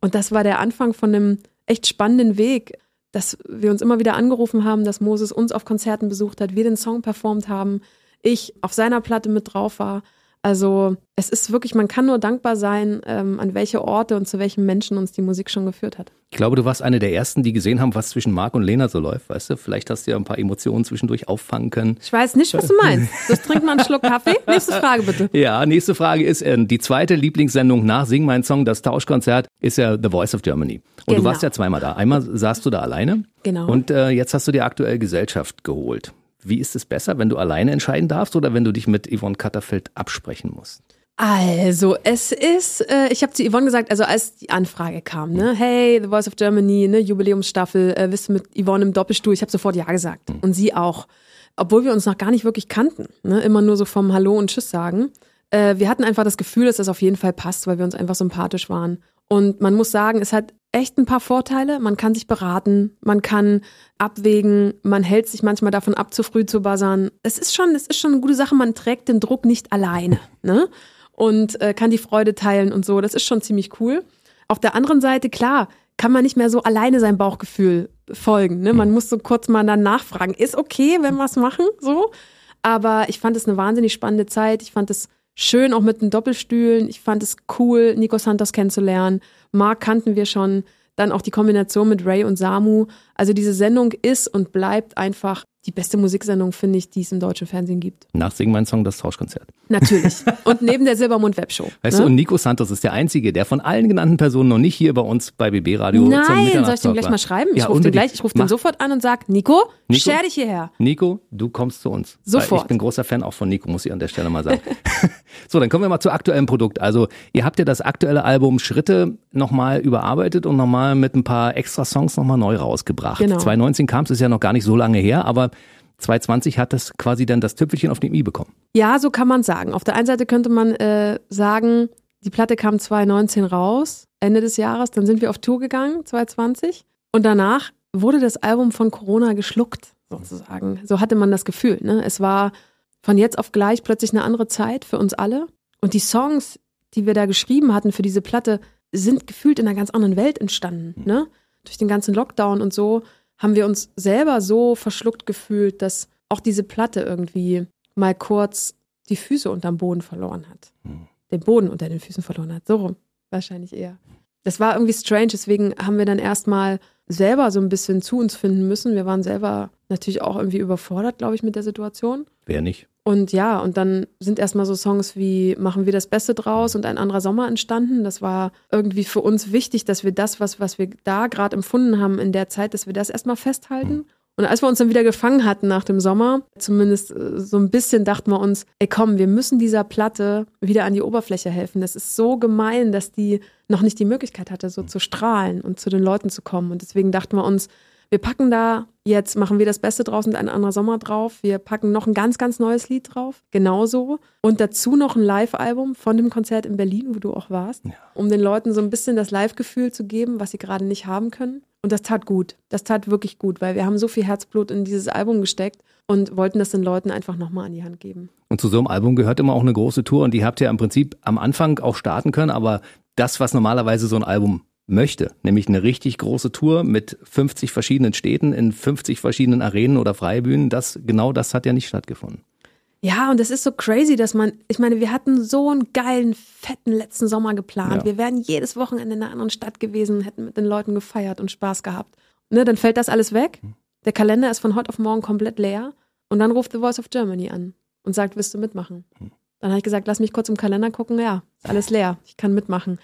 Und das war der Anfang von einem echt spannenden Weg, dass wir uns immer wieder angerufen haben, dass Moses uns auf Konzerten besucht hat, wir den Song performt haben, ich auf seiner Platte mit drauf war. Also es ist wirklich, man kann nur dankbar sein, ähm, an welche Orte und zu welchen Menschen uns die Musik schon geführt hat. Ich glaube, du warst eine der ersten, die gesehen haben, was zwischen Marc und Lena so läuft. Weißt du, vielleicht hast du ja ein paar Emotionen zwischendurch auffangen können. Ich weiß nicht, was du meinst. Das trinkt man einen Schluck Kaffee. [LAUGHS] Nächste Frage bitte. Ja, nächste Frage ist, äh, die zweite Lieblingssendung nach Sing mein Song, das Tauschkonzert, ist ja The Voice of Germany. Und du Genau. warst ja zweimal da. Einmal saßt du da alleine. Genau. Und äh, jetzt hast du dir aktuell Gesellschaft geholt. Wie ist es besser, wenn du alleine entscheiden darfst oder wenn du dich mit Yvonne Katterfeld absprechen musst? Also, es ist, äh, ich habe zu Yvonne gesagt, also als die Anfrage kam, ne, hey, The Voice of Germany, ne, Jubiläumsstaffel, äh, bist du mit Yvonne im Doppelstuhl? Ich habe sofort ja gesagt. Und sie auch. Obwohl wir uns noch gar nicht wirklich kannten, ne, immer nur so vom Hallo und Tschüss sagen. Äh, wir hatten einfach das Gefühl, dass das auf jeden Fall passt, weil wir uns einfach sympathisch waren. Und man muss sagen, es hat echt ein paar Vorteile. Man kann sich beraten, man kann abwägen, man hält sich manchmal davon ab, zu früh zu buzzern. Es ist schon, es ist schon eine gute Sache, man trägt den Druck nicht alleine, ne? Und äh, kann die Freude teilen und so. Das ist schon ziemlich cool. Auf der anderen Seite, klar, kann man nicht mehr so alleine seinem Bauchgefühl folgen. Ne? Man muss so kurz mal dann nachfragen, ist okay, wenn wir es machen, so. Aber ich fand es eine wahnsinnig spannende Zeit. Ich fand es schön, auch mit den Doppelstühlen. Ich fand es cool, Nico Santos kennenzulernen. Mark kannten wir schon. Dann auch die Kombination mit Ray und Samu. Also diese Sendung ist und bleibt einfach die beste Musiksendung, finde ich, die es im deutschen Fernsehen gibt. Nach Sing mein Song das Tauschkonzert. Natürlich. [LAUGHS] Und neben der Silbermond Webshow. Weißt ne? du, und Nico Santos ist der Einzige, der von allen genannten Personen noch nicht hier bei uns bei BB Radio zum Nein, soll ich dem gleich mal schreiben? Ich Ja, rufe den gleich, ich rufe den sofort an und sag, Nico, Nico? scher dich hierher. Nico, du kommst zu uns. Sofort. Ich bin großer Fan auch von Nico, muss ich an der Stelle mal sagen. [LAUGHS] so, dann kommen wir mal zu aktuellem Produkt. Also, ihr habt ja das aktuelle Album Schritte nochmal überarbeitet und nochmal mit ein paar extra Songs nochmal neu rausgebracht. Genau. 2019 kam es, ist ja noch gar nicht so lange her, aber 2020 hat es quasi dann das Tüpfelchen auf dem i bekommen. Ja, so kann man sagen. Auf der einen Seite könnte man äh, sagen, die Platte kam 2019 raus, Ende des Jahres, dann sind wir auf Tour gegangen, 2020. Und danach wurde das Album von Corona geschluckt, sozusagen. So hatte man das Gefühl. Ne? Es war von jetzt auf gleich plötzlich eine andere Zeit für uns alle. Und die Songs, die wir da geschrieben hatten für diese Platte, sind gefühlt in einer ganz anderen Welt entstanden. Ne? Durch den ganzen Lockdown und so haben wir uns selber so verschluckt gefühlt, dass auch diese Platte irgendwie mal kurz die Füße unterm Boden verloren hat. Den Boden unter den Füßen verloren hat. So rum, wahrscheinlich eher. Das war irgendwie strange, deswegen haben wir dann erstmal selber so ein bisschen zu uns finden müssen. Wir waren selber natürlich auch irgendwie überfordert, glaube ich, mit der Situation. Wer nicht? Und ja, und dann sind erstmal so Songs wie Machen wir das Beste draus und ein anderer Sommer entstanden. Das war irgendwie für uns wichtig, dass wir das, was, was wir da gerade empfunden haben in der Zeit, dass wir das erstmal festhalten. Und als wir uns dann wieder gefangen hatten nach dem Sommer, zumindest äh, so ein bisschen dachten wir uns, ey komm, wir müssen dieser Platte wieder an die Oberfläche helfen. Das ist so gemein, dass die noch nicht die Möglichkeit hatte, so zu strahlen und zu den Leuten zu kommen. Und deswegen dachten wir uns, wir packen da jetzt, machen wir das Beste draus und ein anderer Sommer drauf. Wir packen noch ein ganz, ganz neues Lied drauf. Genauso. Und dazu noch ein Live-Album von dem Konzert in Berlin, wo du auch warst, um den Leuten so ein bisschen das Live-Gefühl zu geben, was sie gerade nicht haben können. Und das tat gut. Das tat wirklich gut, weil wir haben so viel Herzblut in dieses Album gesteckt und wollten das den Leuten einfach nochmal an die Hand geben. Und zu so einem Album gehört immer auch eine große Tour und die habt ihr im Prinzip am Anfang auch starten können, aber das, was normalerweise so ein Album möchte, nämlich eine richtig große Tour mit 50 verschiedenen Städten in 50 verschiedenen Arenen oder Freibühnen, das, genau das hat ja nicht stattgefunden. Ja, und das ist so crazy, dass man, ich meine, wir hatten so einen geilen, fetten letzten Sommer geplant. Ja. Wir wären jedes Wochenende in einer anderen Stadt gewesen, hätten mit den Leuten gefeiert und Spaß gehabt. Ne, dann fällt das alles weg. Der Kalender ist von heute auf morgen komplett leer. Und dann ruft The Voice of Germany an und sagt, willst du mitmachen? Dann habe ich gesagt, lass mich kurz im Kalender gucken. Ja, ist alles leer. Ich kann mitmachen.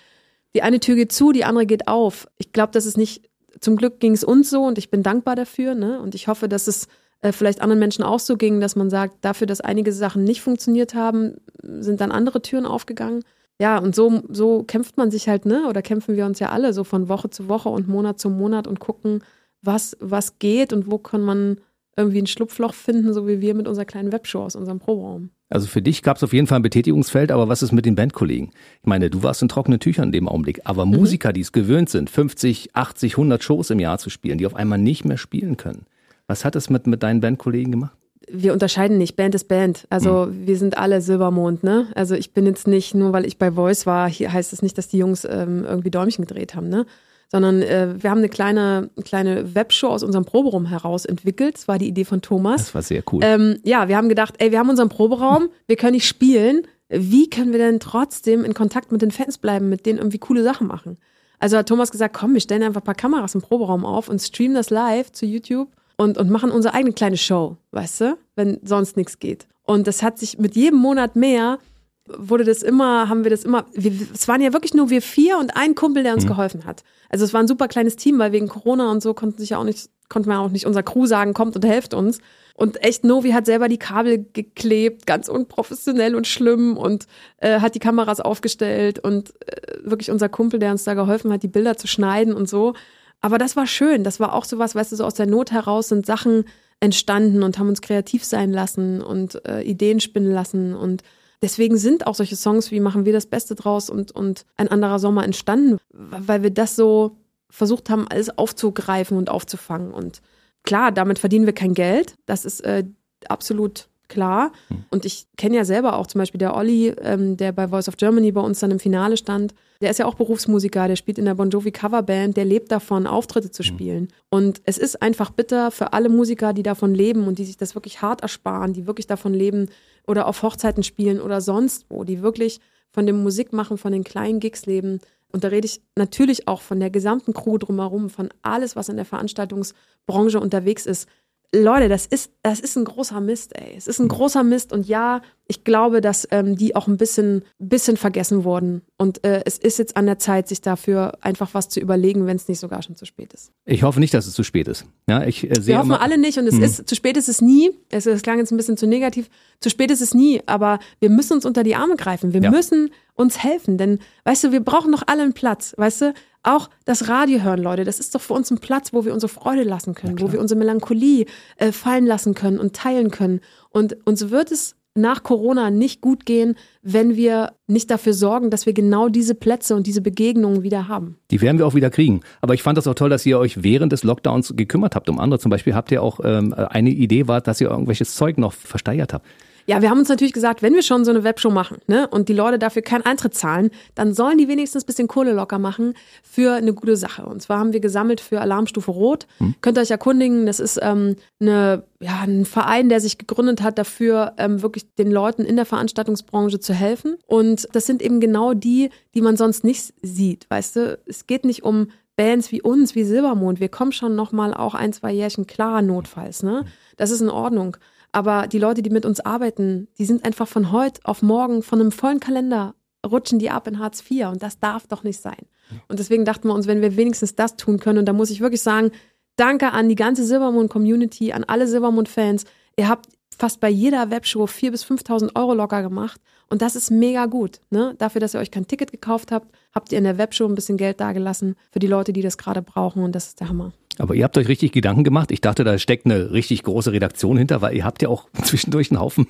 Die eine Tür geht zu, die andere geht auf. Ich glaube, das ist nicht, zum Glück ging es uns so und ich bin dankbar dafür. Ne? Und ich hoffe, dass es äh, vielleicht anderen Menschen auch so ging, dass man sagt, dafür, dass einige Sachen nicht funktioniert haben, sind dann andere Türen aufgegangen. Ja, und so, so kämpft man sich halt, ne? Oder kämpfen wir uns ja alle so von Woche zu Woche und Monat zu Monat und gucken, was, was geht und wo kann man irgendwie ein Schlupfloch finden, so wie wir mit unserer kleinen Webshow aus unserem Proberaum. Also für dich gab es auf jeden Fall ein Betätigungsfeld, aber was ist mit den Bandkollegen? Ich meine, du warst in trockenen Tüchern in dem Augenblick, aber Musiker, die es gewöhnt sind, 50, 80, 100 Shows im Jahr zu spielen, die auf einmal nicht mehr spielen können. Was hat es mit, mit deinen Bandkollegen gemacht? wir unterscheiden nicht. Band ist Band. Also Hm. wir sind alle Silbermond, ne? Also ich bin jetzt nicht, nur weil ich bei Voice war, hier heißt es nicht, dass die Jungs ähm, irgendwie Däumchen gedreht haben, ne? Sondern äh, wir haben eine kleine, kleine Webshow aus unserem Proberaum heraus entwickelt. Das war die Idee von Thomas. Das war sehr cool. Ähm, ja, wir haben gedacht, ey, wir haben unseren Proberaum, wir können nicht spielen. Wie können wir denn trotzdem in Kontakt mit den Fans bleiben, mit denen irgendwie coole Sachen machen? Also hat Thomas gesagt, komm, wir stellen einfach ein paar Kameras im Proberaum auf und streamen das live zu YouTube und, und machen unsere eigene kleine Show, weißt du, wenn sonst nichts geht. Und das hat sich mit jedem Monat mehr, wurde das immer, haben wir das immer, wir, es waren ja wirklich nur wir vier und ein Kumpel, der uns geholfen hat. Also es war ein super kleines Team, weil wegen Corona und so konnten sich ja auch nicht, konnte man auch nicht unser Crew sagen, kommt und helft uns. Und echt, Novi hat selber die Kabel geklebt, ganz unprofessionell und schlimm und äh, hat die Kameras aufgestellt und äh, wirklich unser Kumpel, der uns da geholfen hat, die Bilder zu schneiden und so. Aber das war schön. Das war auch sowas, weißt du, so aus der Not heraus sind Sachen entstanden und haben uns kreativ sein lassen und äh, Ideen spinnen lassen. Und deswegen sind auch solche Songs wie Machen wir das Beste draus und, und ein anderer Sommer entstanden, weil wir das so versucht haben, alles aufzugreifen und aufzufangen. Und klar, damit verdienen wir kein Geld. Das ist äh, absolut klar. Hm. Und ich kenne ja selber auch zum Beispiel der Olli, ähm, der bei Voice of Germany bei uns dann im Finale stand. Der ist ja auch Berufsmusiker, der spielt in der Bon Jovi Coverband, der lebt davon, Auftritte zu hm. spielen. Und es ist einfach bitter für alle Musiker, die davon leben und die sich das wirklich hart ersparen, die wirklich davon leben oder auf Hochzeiten spielen oder sonst wo, die wirklich von dem Musikmachen, von den kleinen Gigs leben. Und da rede ich natürlich auch von der gesamten Crew drumherum, von alles, was in der Veranstaltungsbranche unterwegs ist. Leute, das ist, das ist ein großer Mist, ey. Es ist ein großer Mist und ja, ich glaube, dass ähm, die auch ein bisschen, bisschen vergessen wurden. Und äh, es ist jetzt an der Zeit, sich dafür einfach was zu überlegen, wenn es nicht sogar schon zu spät ist. Ich hoffe nicht, dass es zu spät ist. Ja, ich äh, Wir hoffen alle nicht und es hm. ist, zu spät ist es nie. Es, es klang jetzt ein bisschen zu negativ. Zu spät ist es nie, aber wir müssen uns unter die Arme greifen. Wir ja. müssen uns helfen, denn, weißt du, wir brauchen doch alle einen Platz, weißt du? Auch das Radio hören, Leute, das ist doch für uns ein Platz, wo wir unsere Freude lassen können, wo wir unsere Melancholie äh, fallen lassen können und teilen können. Und uns wird es nach Corona nicht gut gehen, wenn wir nicht dafür sorgen, dass wir genau diese Plätze und diese Begegnungen wieder haben. Die werden wir auch wieder kriegen. Aber ich fand das auch toll, dass ihr euch während des Lockdowns gekümmert habt um andere. Zum Beispiel habt ihr auch ähm, eine Idee war, dass ihr irgendwelches Zeug noch versteigert habt. Ja, wir haben uns natürlich gesagt, wenn wir schon so eine Webshow machen ne, und die Leute dafür keinen Eintritt zahlen, dann sollen die wenigstens ein bisschen Kohle locker machen für eine gute Sache. Und zwar haben wir gesammelt für Alarmstufe Rot. Hm. Könnt ihr euch erkundigen, das ist ähm, eine, ja, ein Verein, der sich gegründet hat, dafür ähm, wirklich den Leuten in der Veranstaltungsbranche zu helfen. Und das sind eben genau die, die man sonst nicht sieht. Weißt du, es geht nicht um Bands wie uns, wie Silbermond, wir kommen schon noch mal auch ein, zwei Jährchen klar notfalls, ne? Das ist in Ordnung. Aber die Leute, die mit uns arbeiten, die sind einfach von heute auf morgen von einem vollen Kalender rutschen die ab in Hartz IV und das darf doch nicht sein. Und deswegen dachten wir uns, wenn wir wenigstens das tun können, und da muss ich wirklich sagen, danke an die ganze Silbermond-Community, an alle Silbermond-Fans. Ihr habt fast bei jeder Webshow 4.000 bis 5.000 Euro locker gemacht und das ist mega gut. Ne? Dafür, dass ihr euch kein Ticket gekauft habt, habt ihr in der Webshow ein bisschen Geld dagelassen für die Leute, die das gerade brauchen und das ist der Hammer. Aber ihr habt euch richtig Gedanken gemacht. Ich dachte, da steckt eine richtig große Redaktion hinter, weil ihr habt ja auch [LAUGHS] zwischendurch einen Haufen,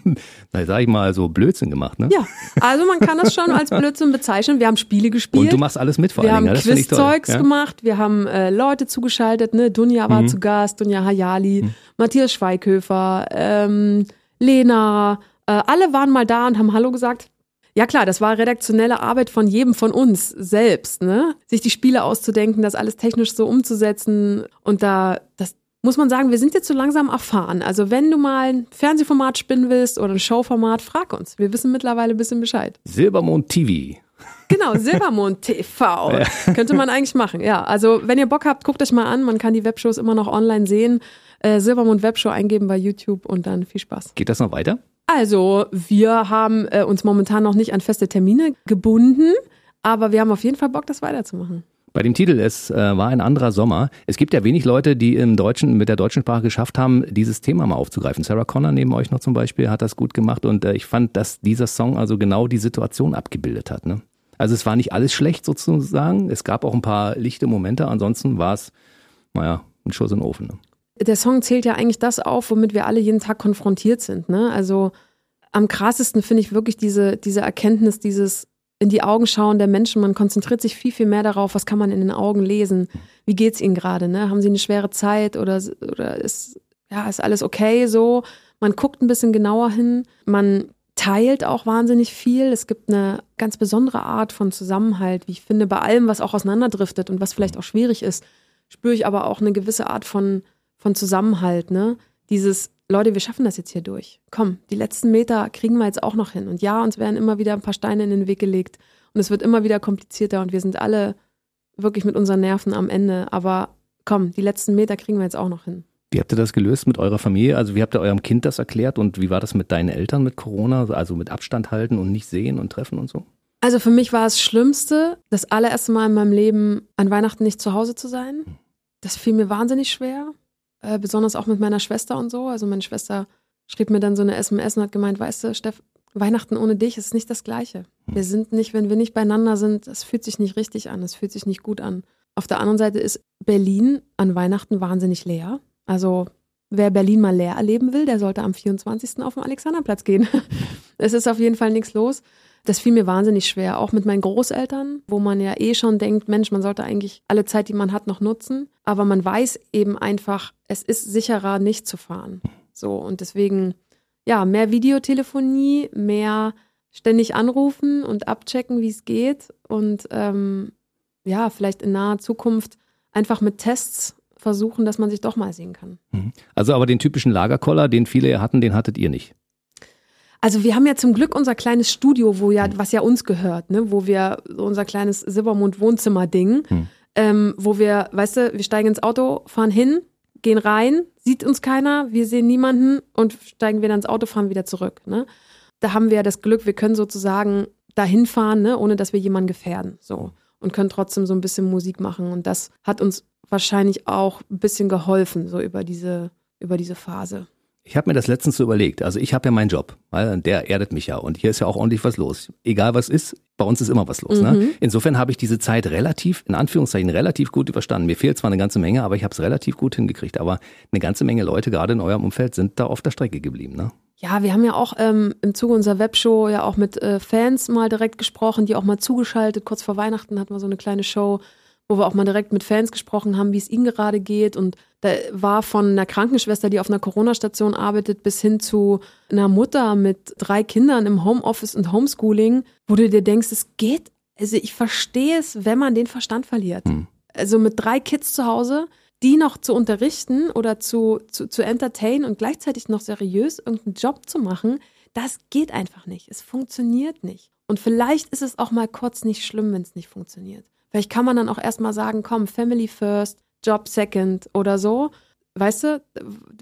na, sag ich mal, so Blödsinn gemacht, ne? Ja, also man kann das schon als Blödsinn bezeichnen. Wir haben Spiele gespielt. Und du machst alles mit vor allem. Wir haben ja, Quizzeugs ja? gemacht, wir haben äh, Leute zugeschaltet, ne? Dunja war mhm. zu Gast, Dunja Hayali, mhm. Matthias Schweighöfer, ähm, Lena, äh, alle waren mal da und haben Hallo gesagt. Ja klar, das war redaktionelle Arbeit von jedem von uns selbst, ne? Sich die Spiele auszudenken, das alles technisch so umzusetzen und da das muss man sagen, wir sind jetzt so langsam erfahren. Also wenn du mal ein Fernsehformat spinnen willst oder ein Showformat, frag uns. Wir wissen mittlerweile ein bisschen Bescheid. Silbermond TV. Genau, Silbermond TV. [LAUGHS] Ja. Könnte man eigentlich machen. Ja, also wenn ihr Bock habt, guckt euch mal an. Man kann die Webshows immer noch online sehen. Äh, Silbermond Webshow eingeben bei YouTube und dann viel Spaß. Geht das noch weiter? Also, wir haben äh, uns momentan noch nicht an feste Termine gebunden, aber wir haben auf jeden Fall Bock, das weiterzumachen. Bei dem Titel Es äh, war ein anderer Sommer. Es gibt ja wenig Leute, die im Deutschen, mit der deutschen Sprache geschafft haben, dieses Thema mal aufzugreifen. Sarah Connor neben euch noch zum Beispiel hat das gut gemacht und äh, ich fand, dass dieser Song also genau die Situation abgebildet hat. Ne? Also es war nicht alles schlecht sozusagen. Es gab auch ein paar lichte Momente. Ansonsten war es, naja, ein Schuss in den Ofen. Ne? Der Song zählt ja eigentlich das auf, womit wir alle jeden Tag konfrontiert sind. Ne? Also am krassesten finde ich wirklich diese, diese Erkenntnis, dieses in die Augen schauen der Menschen. Man konzentriert sich viel, viel mehr darauf, was kann man in den Augen lesen. Wie geht's ihnen gerade? Ne? Haben sie eine schwere Zeit oder, oder ist, ja, ist alles okay so? Man guckt ein bisschen genauer hin. Man teilt auch wahnsinnig viel. Es gibt eine ganz besondere Art von Zusammenhalt, wie ich finde, bei allem, was auch auseinanderdriftet und was vielleicht auch schwierig ist, spüre ich aber auch eine gewisse Art von von Zusammenhalt, ne? Dieses, Leute, wir schaffen das jetzt hier durch. Komm, die letzten Meter kriegen wir jetzt auch noch hin. Und ja, uns werden immer wieder ein paar Steine in den Weg gelegt. Und es wird immer wieder komplizierter und wir sind alle wirklich mit unseren Nerven am Ende. Aber komm, die letzten Meter kriegen wir jetzt auch noch hin. Wie habt ihr das gelöst mit eurer Familie? Also wie habt ihr eurem Kind das erklärt und wie war das mit deinen Eltern mit Corona? Also mit Abstand halten und nicht sehen und treffen und so? Also für mich war es Schlimmste, das allererste Mal in meinem Leben an Weihnachten nicht zu Hause zu sein. Das fiel mir wahnsinnig schwer. Äh, besonders auch mit meiner Schwester und so. Also meine Schwester schrieb mir dann so eine SMS und hat gemeint, weißt du, Steff, Weihnachten ohne dich ist nicht das Gleiche. Wir sind nicht, wenn wir nicht beieinander sind, es fühlt sich nicht richtig an, es fühlt sich nicht gut an. Auf der anderen Seite ist Berlin an Weihnachten wahnsinnig leer. Also wer Berlin mal leer erleben will, der sollte am 24. auf den Alexanderplatz gehen. [LAUGHS] es ist auf jeden Fall nichts los. Das fiel mir wahnsinnig schwer, auch mit meinen Großeltern, wo man ja eh schon denkt, Mensch, man sollte eigentlich alle Zeit, die man hat, noch nutzen. Aber man weiß eben einfach, es ist sicherer, nicht zu fahren. So, und deswegen, ja, mehr Videotelefonie, mehr ständig anrufen und abchecken, wie es geht. Und ähm, ja, vielleicht in naher Zukunft einfach mit Tests versuchen, dass man sich doch mal sehen kann. Mhm. Also aber den typischen Lagerkoller, den viele ja hatten, den hattet ihr nicht. Also wir haben ja zum Glück unser kleines Studio, wo ja, was ja uns gehört, ne, wo wir unser kleines Silbermond-Wohnzimmer-Ding, hm. ähm, wo wir, weißt du, wir steigen ins Auto, fahren hin, gehen rein, sieht uns keiner, wir sehen niemanden und steigen wieder ins Auto, fahren wieder zurück. Ne? Da haben wir ja das Glück, wir können sozusagen dahin fahren, ne, ohne dass wir jemanden gefährden. So. Und können trotzdem so ein bisschen Musik machen. Und das hat uns wahrscheinlich auch ein bisschen geholfen, so über diese, über diese Phase. Ich habe mir das letztens so überlegt. Also ich habe ja meinen Job, weil der erdet mich ja und hier ist ja auch ordentlich was los. Egal was ist, bei uns ist immer was los. Ne? Mhm. Ne? Insofern habe ich diese Zeit relativ, in Anführungszeichen, relativ gut überstanden. Mir fehlt zwar eine ganze Menge, aber ich habe es relativ gut hingekriegt. Aber eine ganze Menge Leute, gerade in eurem Umfeld, sind da auf der Strecke geblieben. Ne? Ja, wir haben ja auch ähm, im Zuge unserer Webshow ja auch mit äh, Fans mal direkt gesprochen, die auch mal zugeschaltet. Kurz vor Weihnachten hatten wir so eine kleine Show wo wir auch mal direkt mit Fans gesprochen haben, wie es ihnen gerade geht. Und da war von einer Krankenschwester, die auf einer Corona-Station arbeitet, bis hin zu einer Mutter mit drei Kindern im Homeoffice und Homeschooling, wo du dir denkst, es geht. Also ich verstehe es, wenn man den Verstand verliert. Hm. Also mit drei Kids zu Hause, die noch zu unterrichten oder zu, zu, zu entertainen und gleichzeitig noch seriös irgendeinen Job zu machen, das geht einfach nicht. Es funktioniert nicht. Und vielleicht ist es auch mal kurz nicht schlimm, wenn es nicht funktioniert. Vielleicht kann man dann auch erstmal sagen, komm, Family first, Job second oder so. Weißt du,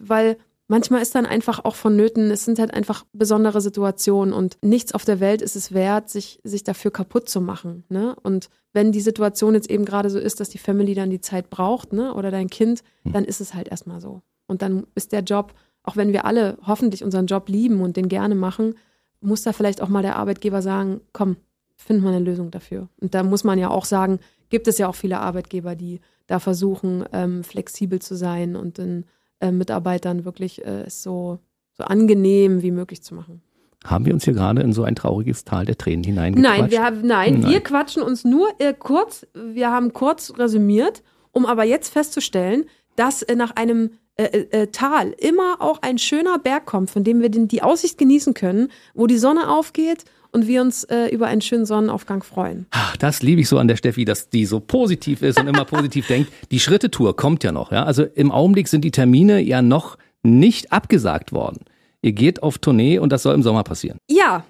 weil manchmal ist dann einfach auch vonnöten, es sind halt einfach besondere Situationen und nichts auf der Welt ist es wert, sich, sich dafür kaputt zu machen. Ne? Und wenn die Situation jetzt eben gerade so ist, dass die Family dann die Zeit braucht, ne, oder dein Kind, hm. dann ist es halt erstmal so. Und dann ist der Job, auch wenn wir alle hoffentlich unseren Job lieben und den gerne machen, muss da vielleicht auch mal der Arbeitgeber sagen, komm, findet man eine Lösung dafür. Und da muss man ja auch sagen, gibt es ja auch viele Arbeitgeber, die da versuchen, ähm, flexibel zu sein und den äh, Mitarbeitern wirklich äh, es so, so angenehm wie möglich zu machen. Haben wir uns hier gerade in so ein trauriges Tal der Tränen hineingequatscht? Nein, wir haben, nein, nein. wir quatschen uns nur äh, kurz, wir haben kurz resümiert, um aber jetzt festzustellen, dass äh, nach einem äh, äh, Tal immer auch ein schöner Berg kommt, von dem wir den, die Aussicht genießen können, wo die Sonne aufgeht und wir uns äh, über einen schönen Sonnenaufgang freuen. Ach, das liebe ich so an der Steffi, dass die so positiv ist und immer positiv [LAUGHS] denkt. Die Schrittetour kommt ja noch. Ja? Also im Augenblick sind die Termine ja noch nicht abgesagt worden. Ihr geht auf Tournee und das soll im Sommer passieren. Ja,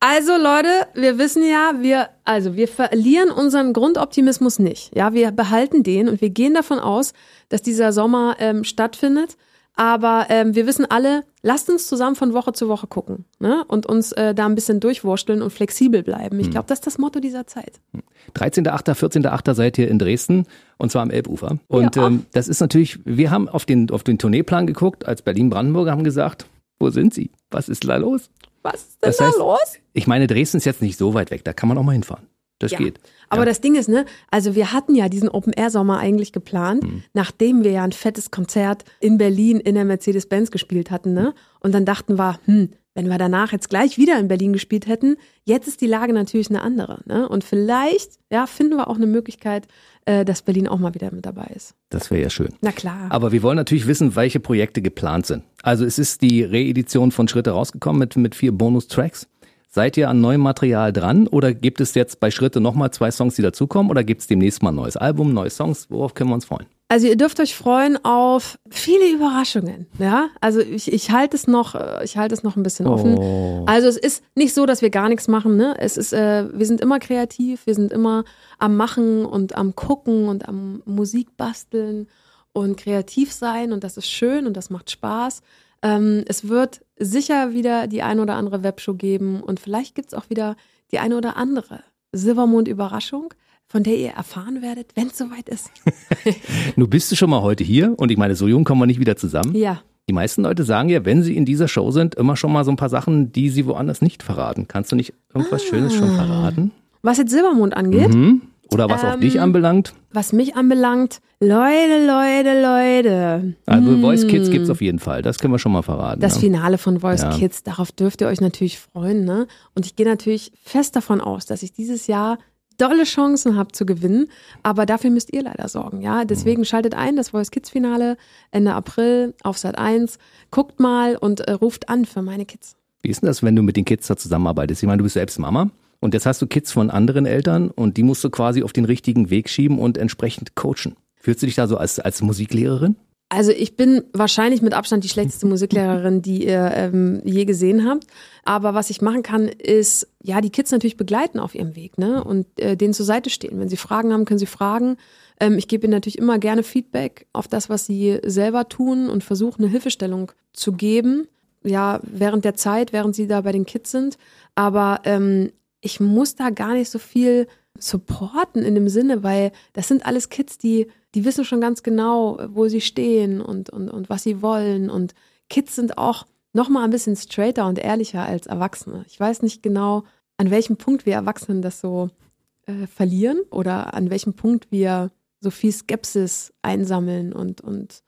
also Leute, wir wissen ja, wir also wir verlieren unseren Grundoptimismus nicht. Ja, wir behalten den und wir gehen davon aus, dass dieser Sommer ähm, stattfindet. Aber ähm, wir wissen alle, lasst uns zusammen von Woche zu Woche gucken ne? und uns äh, da ein bisschen durchwursteln und flexibel bleiben. Ich hm. glaube, das ist das Motto dieser Zeit. 13.8., 14.8. seid ihr in Dresden und zwar am Elbufer. Und ja. ähm, das ist natürlich, wir haben auf den, auf den Tourneeplan geguckt, als Berlin-Brandenburger haben gesagt, wo sind sie? Was ist da los? Was ist denn das heißt, da los? Ich meine, Dresden ist jetzt nicht so weit weg, da kann man auch mal hinfahren. Das ja. geht. Aber ja. das Ding ist, ne, also wir hatten ja diesen Open-Air-Sommer eigentlich geplant, mhm. nachdem wir ja ein fettes Konzert in Berlin in der Mercedes-Benz gespielt hatten, ne? Und dann dachten wir, hm, wenn wir danach jetzt gleich wieder in Berlin gespielt hätten, jetzt ist die Lage natürlich eine andere, ne? Und vielleicht, ja, finden wir auch eine Möglichkeit, äh, dass Berlin auch mal wieder mit dabei ist. Das wäre ja schön. Na klar. Aber wir wollen natürlich wissen, welche Projekte geplant sind. Also es ist die Reedition von Schritte rausgekommen mit, mit vier Bonus-Tracks. Seid ihr an neuem Material dran oder gibt es jetzt bei Schritte nochmal zwei Songs, die dazukommen oder gibt es demnächst mal ein neues Album, neue Songs? Worauf können wir uns freuen? Also ihr dürft euch freuen auf viele Überraschungen, ja. Also ich, ich halte es noch, äh, ich halte es noch ein bisschen offen. Oh. Also es ist nicht so, dass wir gar nichts machen, ne? Es ist, äh, wir sind immer kreativ, wir sind immer am Machen und am Gucken und am Musik basteln und kreativ sein und das ist schön und das macht Spaß. Ähm, es wird sicher wieder die ein oder andere Webshow geben und vielleicht gibt es auch wieder die eine oder andere Silbermond-Überraschung, von der ihr erfahren werdet, wenn es soweit ist. [LAUGHS] Nun bist du schon mal heute hier und ich meine, so jung kommen wir nicht wieder zusammen. Ja. Die meisten Leute sagen ja, wenn sie in dieser Show sind, immer schon mal so ein paar Sachen, die sie woanders nicht verraten. Kannst du nicht irgendwas ah. Schönes schon verraten? Was jetzt Silbermond angeht? Mhm. Oder was auch Ähm, dich anbelangt? Was mich anbelangt, Leute, Leute, Leute. Also Voice Kids gibt's auf jeden Fall. Das können wir schon mal verraten. Das ne? Finale von Voice Ja. Kids, darauf dürft ihr euch natürlich freuen. Ne? Und ich gehe natürlich fest davon aus, dass ich dieses Jahr dolle Chancen habe zu gewinnen. Aber dafür müsst ihr leider sorgen. Ja, Deswegen schaltet ein, das Voice Kids Finale Ende April auf Sat 1. Guckt mal und äh, ruft an für meine Kids. Wie ist denn das, wenn du mit den Kids da zusammenarbeitest? Ich meine, du bist selbst Mama und jetzt hast du Kids von anderen Eltern und die musst du quasi auf den richtigen Weg schieben und entsprechend coachen. Fühlst du dich da so als, als Musiklehrerin? Also ich bin wahrscheinlich mit Abstand die schlechteste Musiklehrerin, die ihr ähm, je gesehen habt. Aber was ich machen kann, ist ja die Kids natürlich begleiten auf ihrem Weg, ne? Und äh, denen zur Seite stehen. Wenn sie Fragen haben, können sie fragen. Ähm, ich gebe ihnen natürlich immer gerne Feedback auf das, was sie selber tun und versuche eine Hilfestellung zu geben. Ja, während der Zeit, während sie da bei den Kids sind. Aber ähm, ich muss da gar nicht so viel supporten in dem Sinne, weil das sind alles Kids, die, die wissen schon ganz genau, wo sie stehen und, und, und was sie wollen. Und Kids sind auch noch mal ein bisschen straighter und ehrlicher als Erwachsene. Ich weiß nicht genau, an welchem Punkt wir Erwachsenen das so äh, verlieren oder an welchem Punkt wir so viel Skepsis einsammeln und, und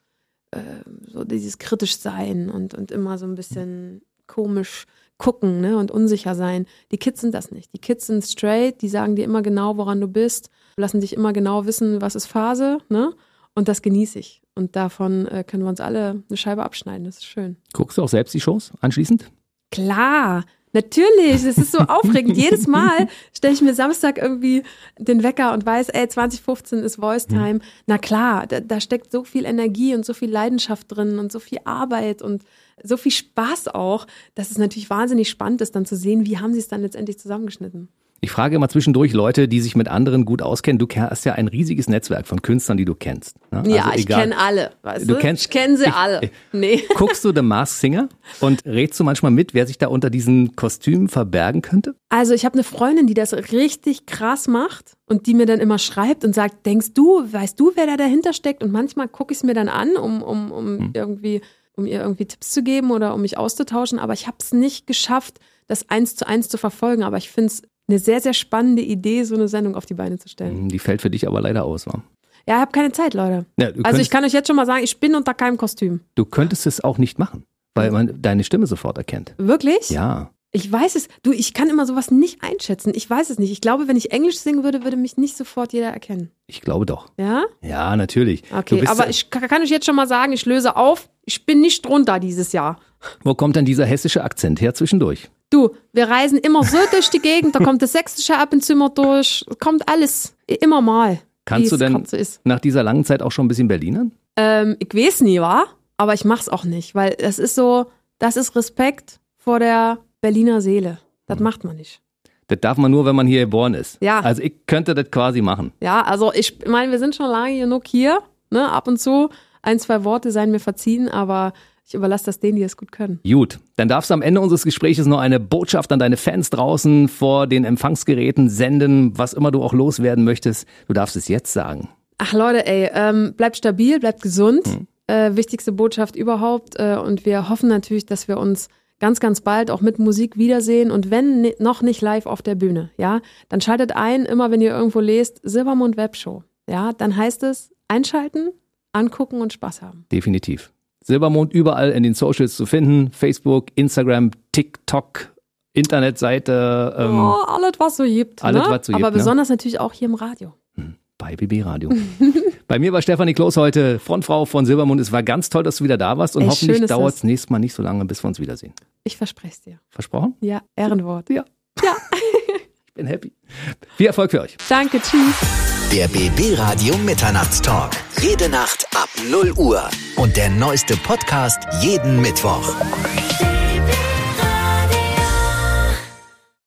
äh, so dieses kritisch sein und, und immer so ein bisschen komisch gucken ne, und unsicher sein. Die Kids sind das nicht. Die Kids sind straight, die sagen dir immer genau, woran du bist, lassen dich immer genau wissen, was ist Phase, ne? Und das genieße ich. Und davon äh, können wir uns alle eine Scheibe abschneiden. Das ist schön. Guckst du auch selbst die Shows anschließend? Klar, natürlich. Es ist so aufregend. [LAUGHS] Jedes Mal stelle ich mir Samstag irgendwie den Wecker und weiß, ey, 2015 ist Voice Time. Na klar, da, da steckt so viel Energie und so viel Leidenschaft drin und so viel Arbeit und so viel Spaß auch, dass es natürlich wahnsinnig spannend ist, dann zu sehen, wie haben sie es dann letztendlich zusammengeschnitten. Ich frage immer zwischendurch Leute, die sich mit anderen gut auskennen. Du hast ja ein riesiges Netzwerk von Künstlern, die du kennst. ne? ja, Also ich egal. kenne alle, weißt Du du? kennst- ich kenne sie ich- alle. ich- Nee. [LAUGHS] Guckst du The Masked Singer und rätst du manchmal mit, wer sich da unter diesen Kostümen verbergen könnte? Also ich habe eine Freundin, die das richtig krass macht und die mir dann immer schreibt und sagt, denkst du, weißt du, wer da dahinter steckt? Und manchmal gucke ich es mir dann an, um, um, um irgendwie, um ihr irgendwie Tipps zu geben oder um mich auszutauschen. Aber ich habe es nicht geschafft, das eins zu eins zu verfolgen. Aber ich finde es eine sehr, sehr spannende Idee, so eine Sendung auf die Beine zu stellen. Die fällt für dich aber leider aus, wa? Ja, ich habe keine Zeit, Leute. Ja, Also ich kann euch jetzt schon mal sagen, ich bin unter keinem Kostüm. du könntest es auch nicht machen, weil man deine Stimme sofort erkennt. Wirklich? Ja. Ich weiß es. Du, ich kann immer sowas nicht einschätzen. Ich weiß es nicht. Ich glaube, wenn ich Englisch singen würde, würde mich nicht sofort jeder erkennen. Ich glaube doch. Ja? Ja, natürlich. Okay, aber ich ka- kann euch jetzt schon mal sagen, ich löse auf, ich bin nicht drunter dieses Jahr. Wo kommt denn dieser hessische Akzent her zwischendurch? Du, wir reisen immer so [LAUGHS] durch die Gegend, da kommt das Sächsische ab ins Zimmer durch, kommt alles, immer mal. Kannst du denn so nach dieser langen Zeit auch schon ein bisschen Berlinern? Ähm, ich weiß nie, wa? Aber ich mach's auch nicht, weil das ist so, das ist Respekt vor der Berliner Seele. Das macht man nicht. Das darf man nur, wenn man hier geboren ist. Ja. Also ich könnte das quasi machen. Ja, also ich meine, wir sind schon lange genug hier, ne? Ab und zu ein, zwei Worte seien mir verziehen, aber ich überlasse das denen, die es gut können. Gut, dann darfst du am Ende unseres Gesprächs noch eine Botschaft an deine Fans draußen vor den Empfangsgeräten senden, was immer du auch loswerden möchtest. Du darfst es jetzt sagen. Ach Leute, ey, ähm, bleibt stabil, bleibt gesund. Mhm. Äh, wichtigste Botschaft überhaupt. Äh, und wir hoffen natürlich, dass wir uns ganz, ganz bald auch mit Musik wiedersehen. Und wenn noch nicht live auf der Bühne, ja, dann schaltet ein, immer wenn ihr irgendwo lest, Silbermond Webshow. Ja, dann heißt es einschalten, angucken und Spaß haben. Definitiv. Silbermond überall in den Socials zu finden. Facebook, Instagram, TikTok, Internetseite, ähm, oh, alles, was so gibt. alles, ne? was so Aber gibt, ne? besonders natürlich auch hier im Radio. Bei BB Radio. [LAUGHS] bei mir war Stefanie Kloß heute, Frontfrau von Silbermond. Es war ganz toll, dass du wieder da warst und Ey, hoffentlich dauert es das. nächstes Mal nicht so lange, bis wir uns wiedersehen. Ich verspreche es dir. Versprochen? Ja, Ehrenwort. Ja. Ja, [LAUGHS] Ich bin happy. Viel Erfolg für euch. danke, tschüss. Der BB Radio Mitternachtstalk. Jede Nacht ab 0 Uhr. Und der neueste Podcast jeden Mittwoch.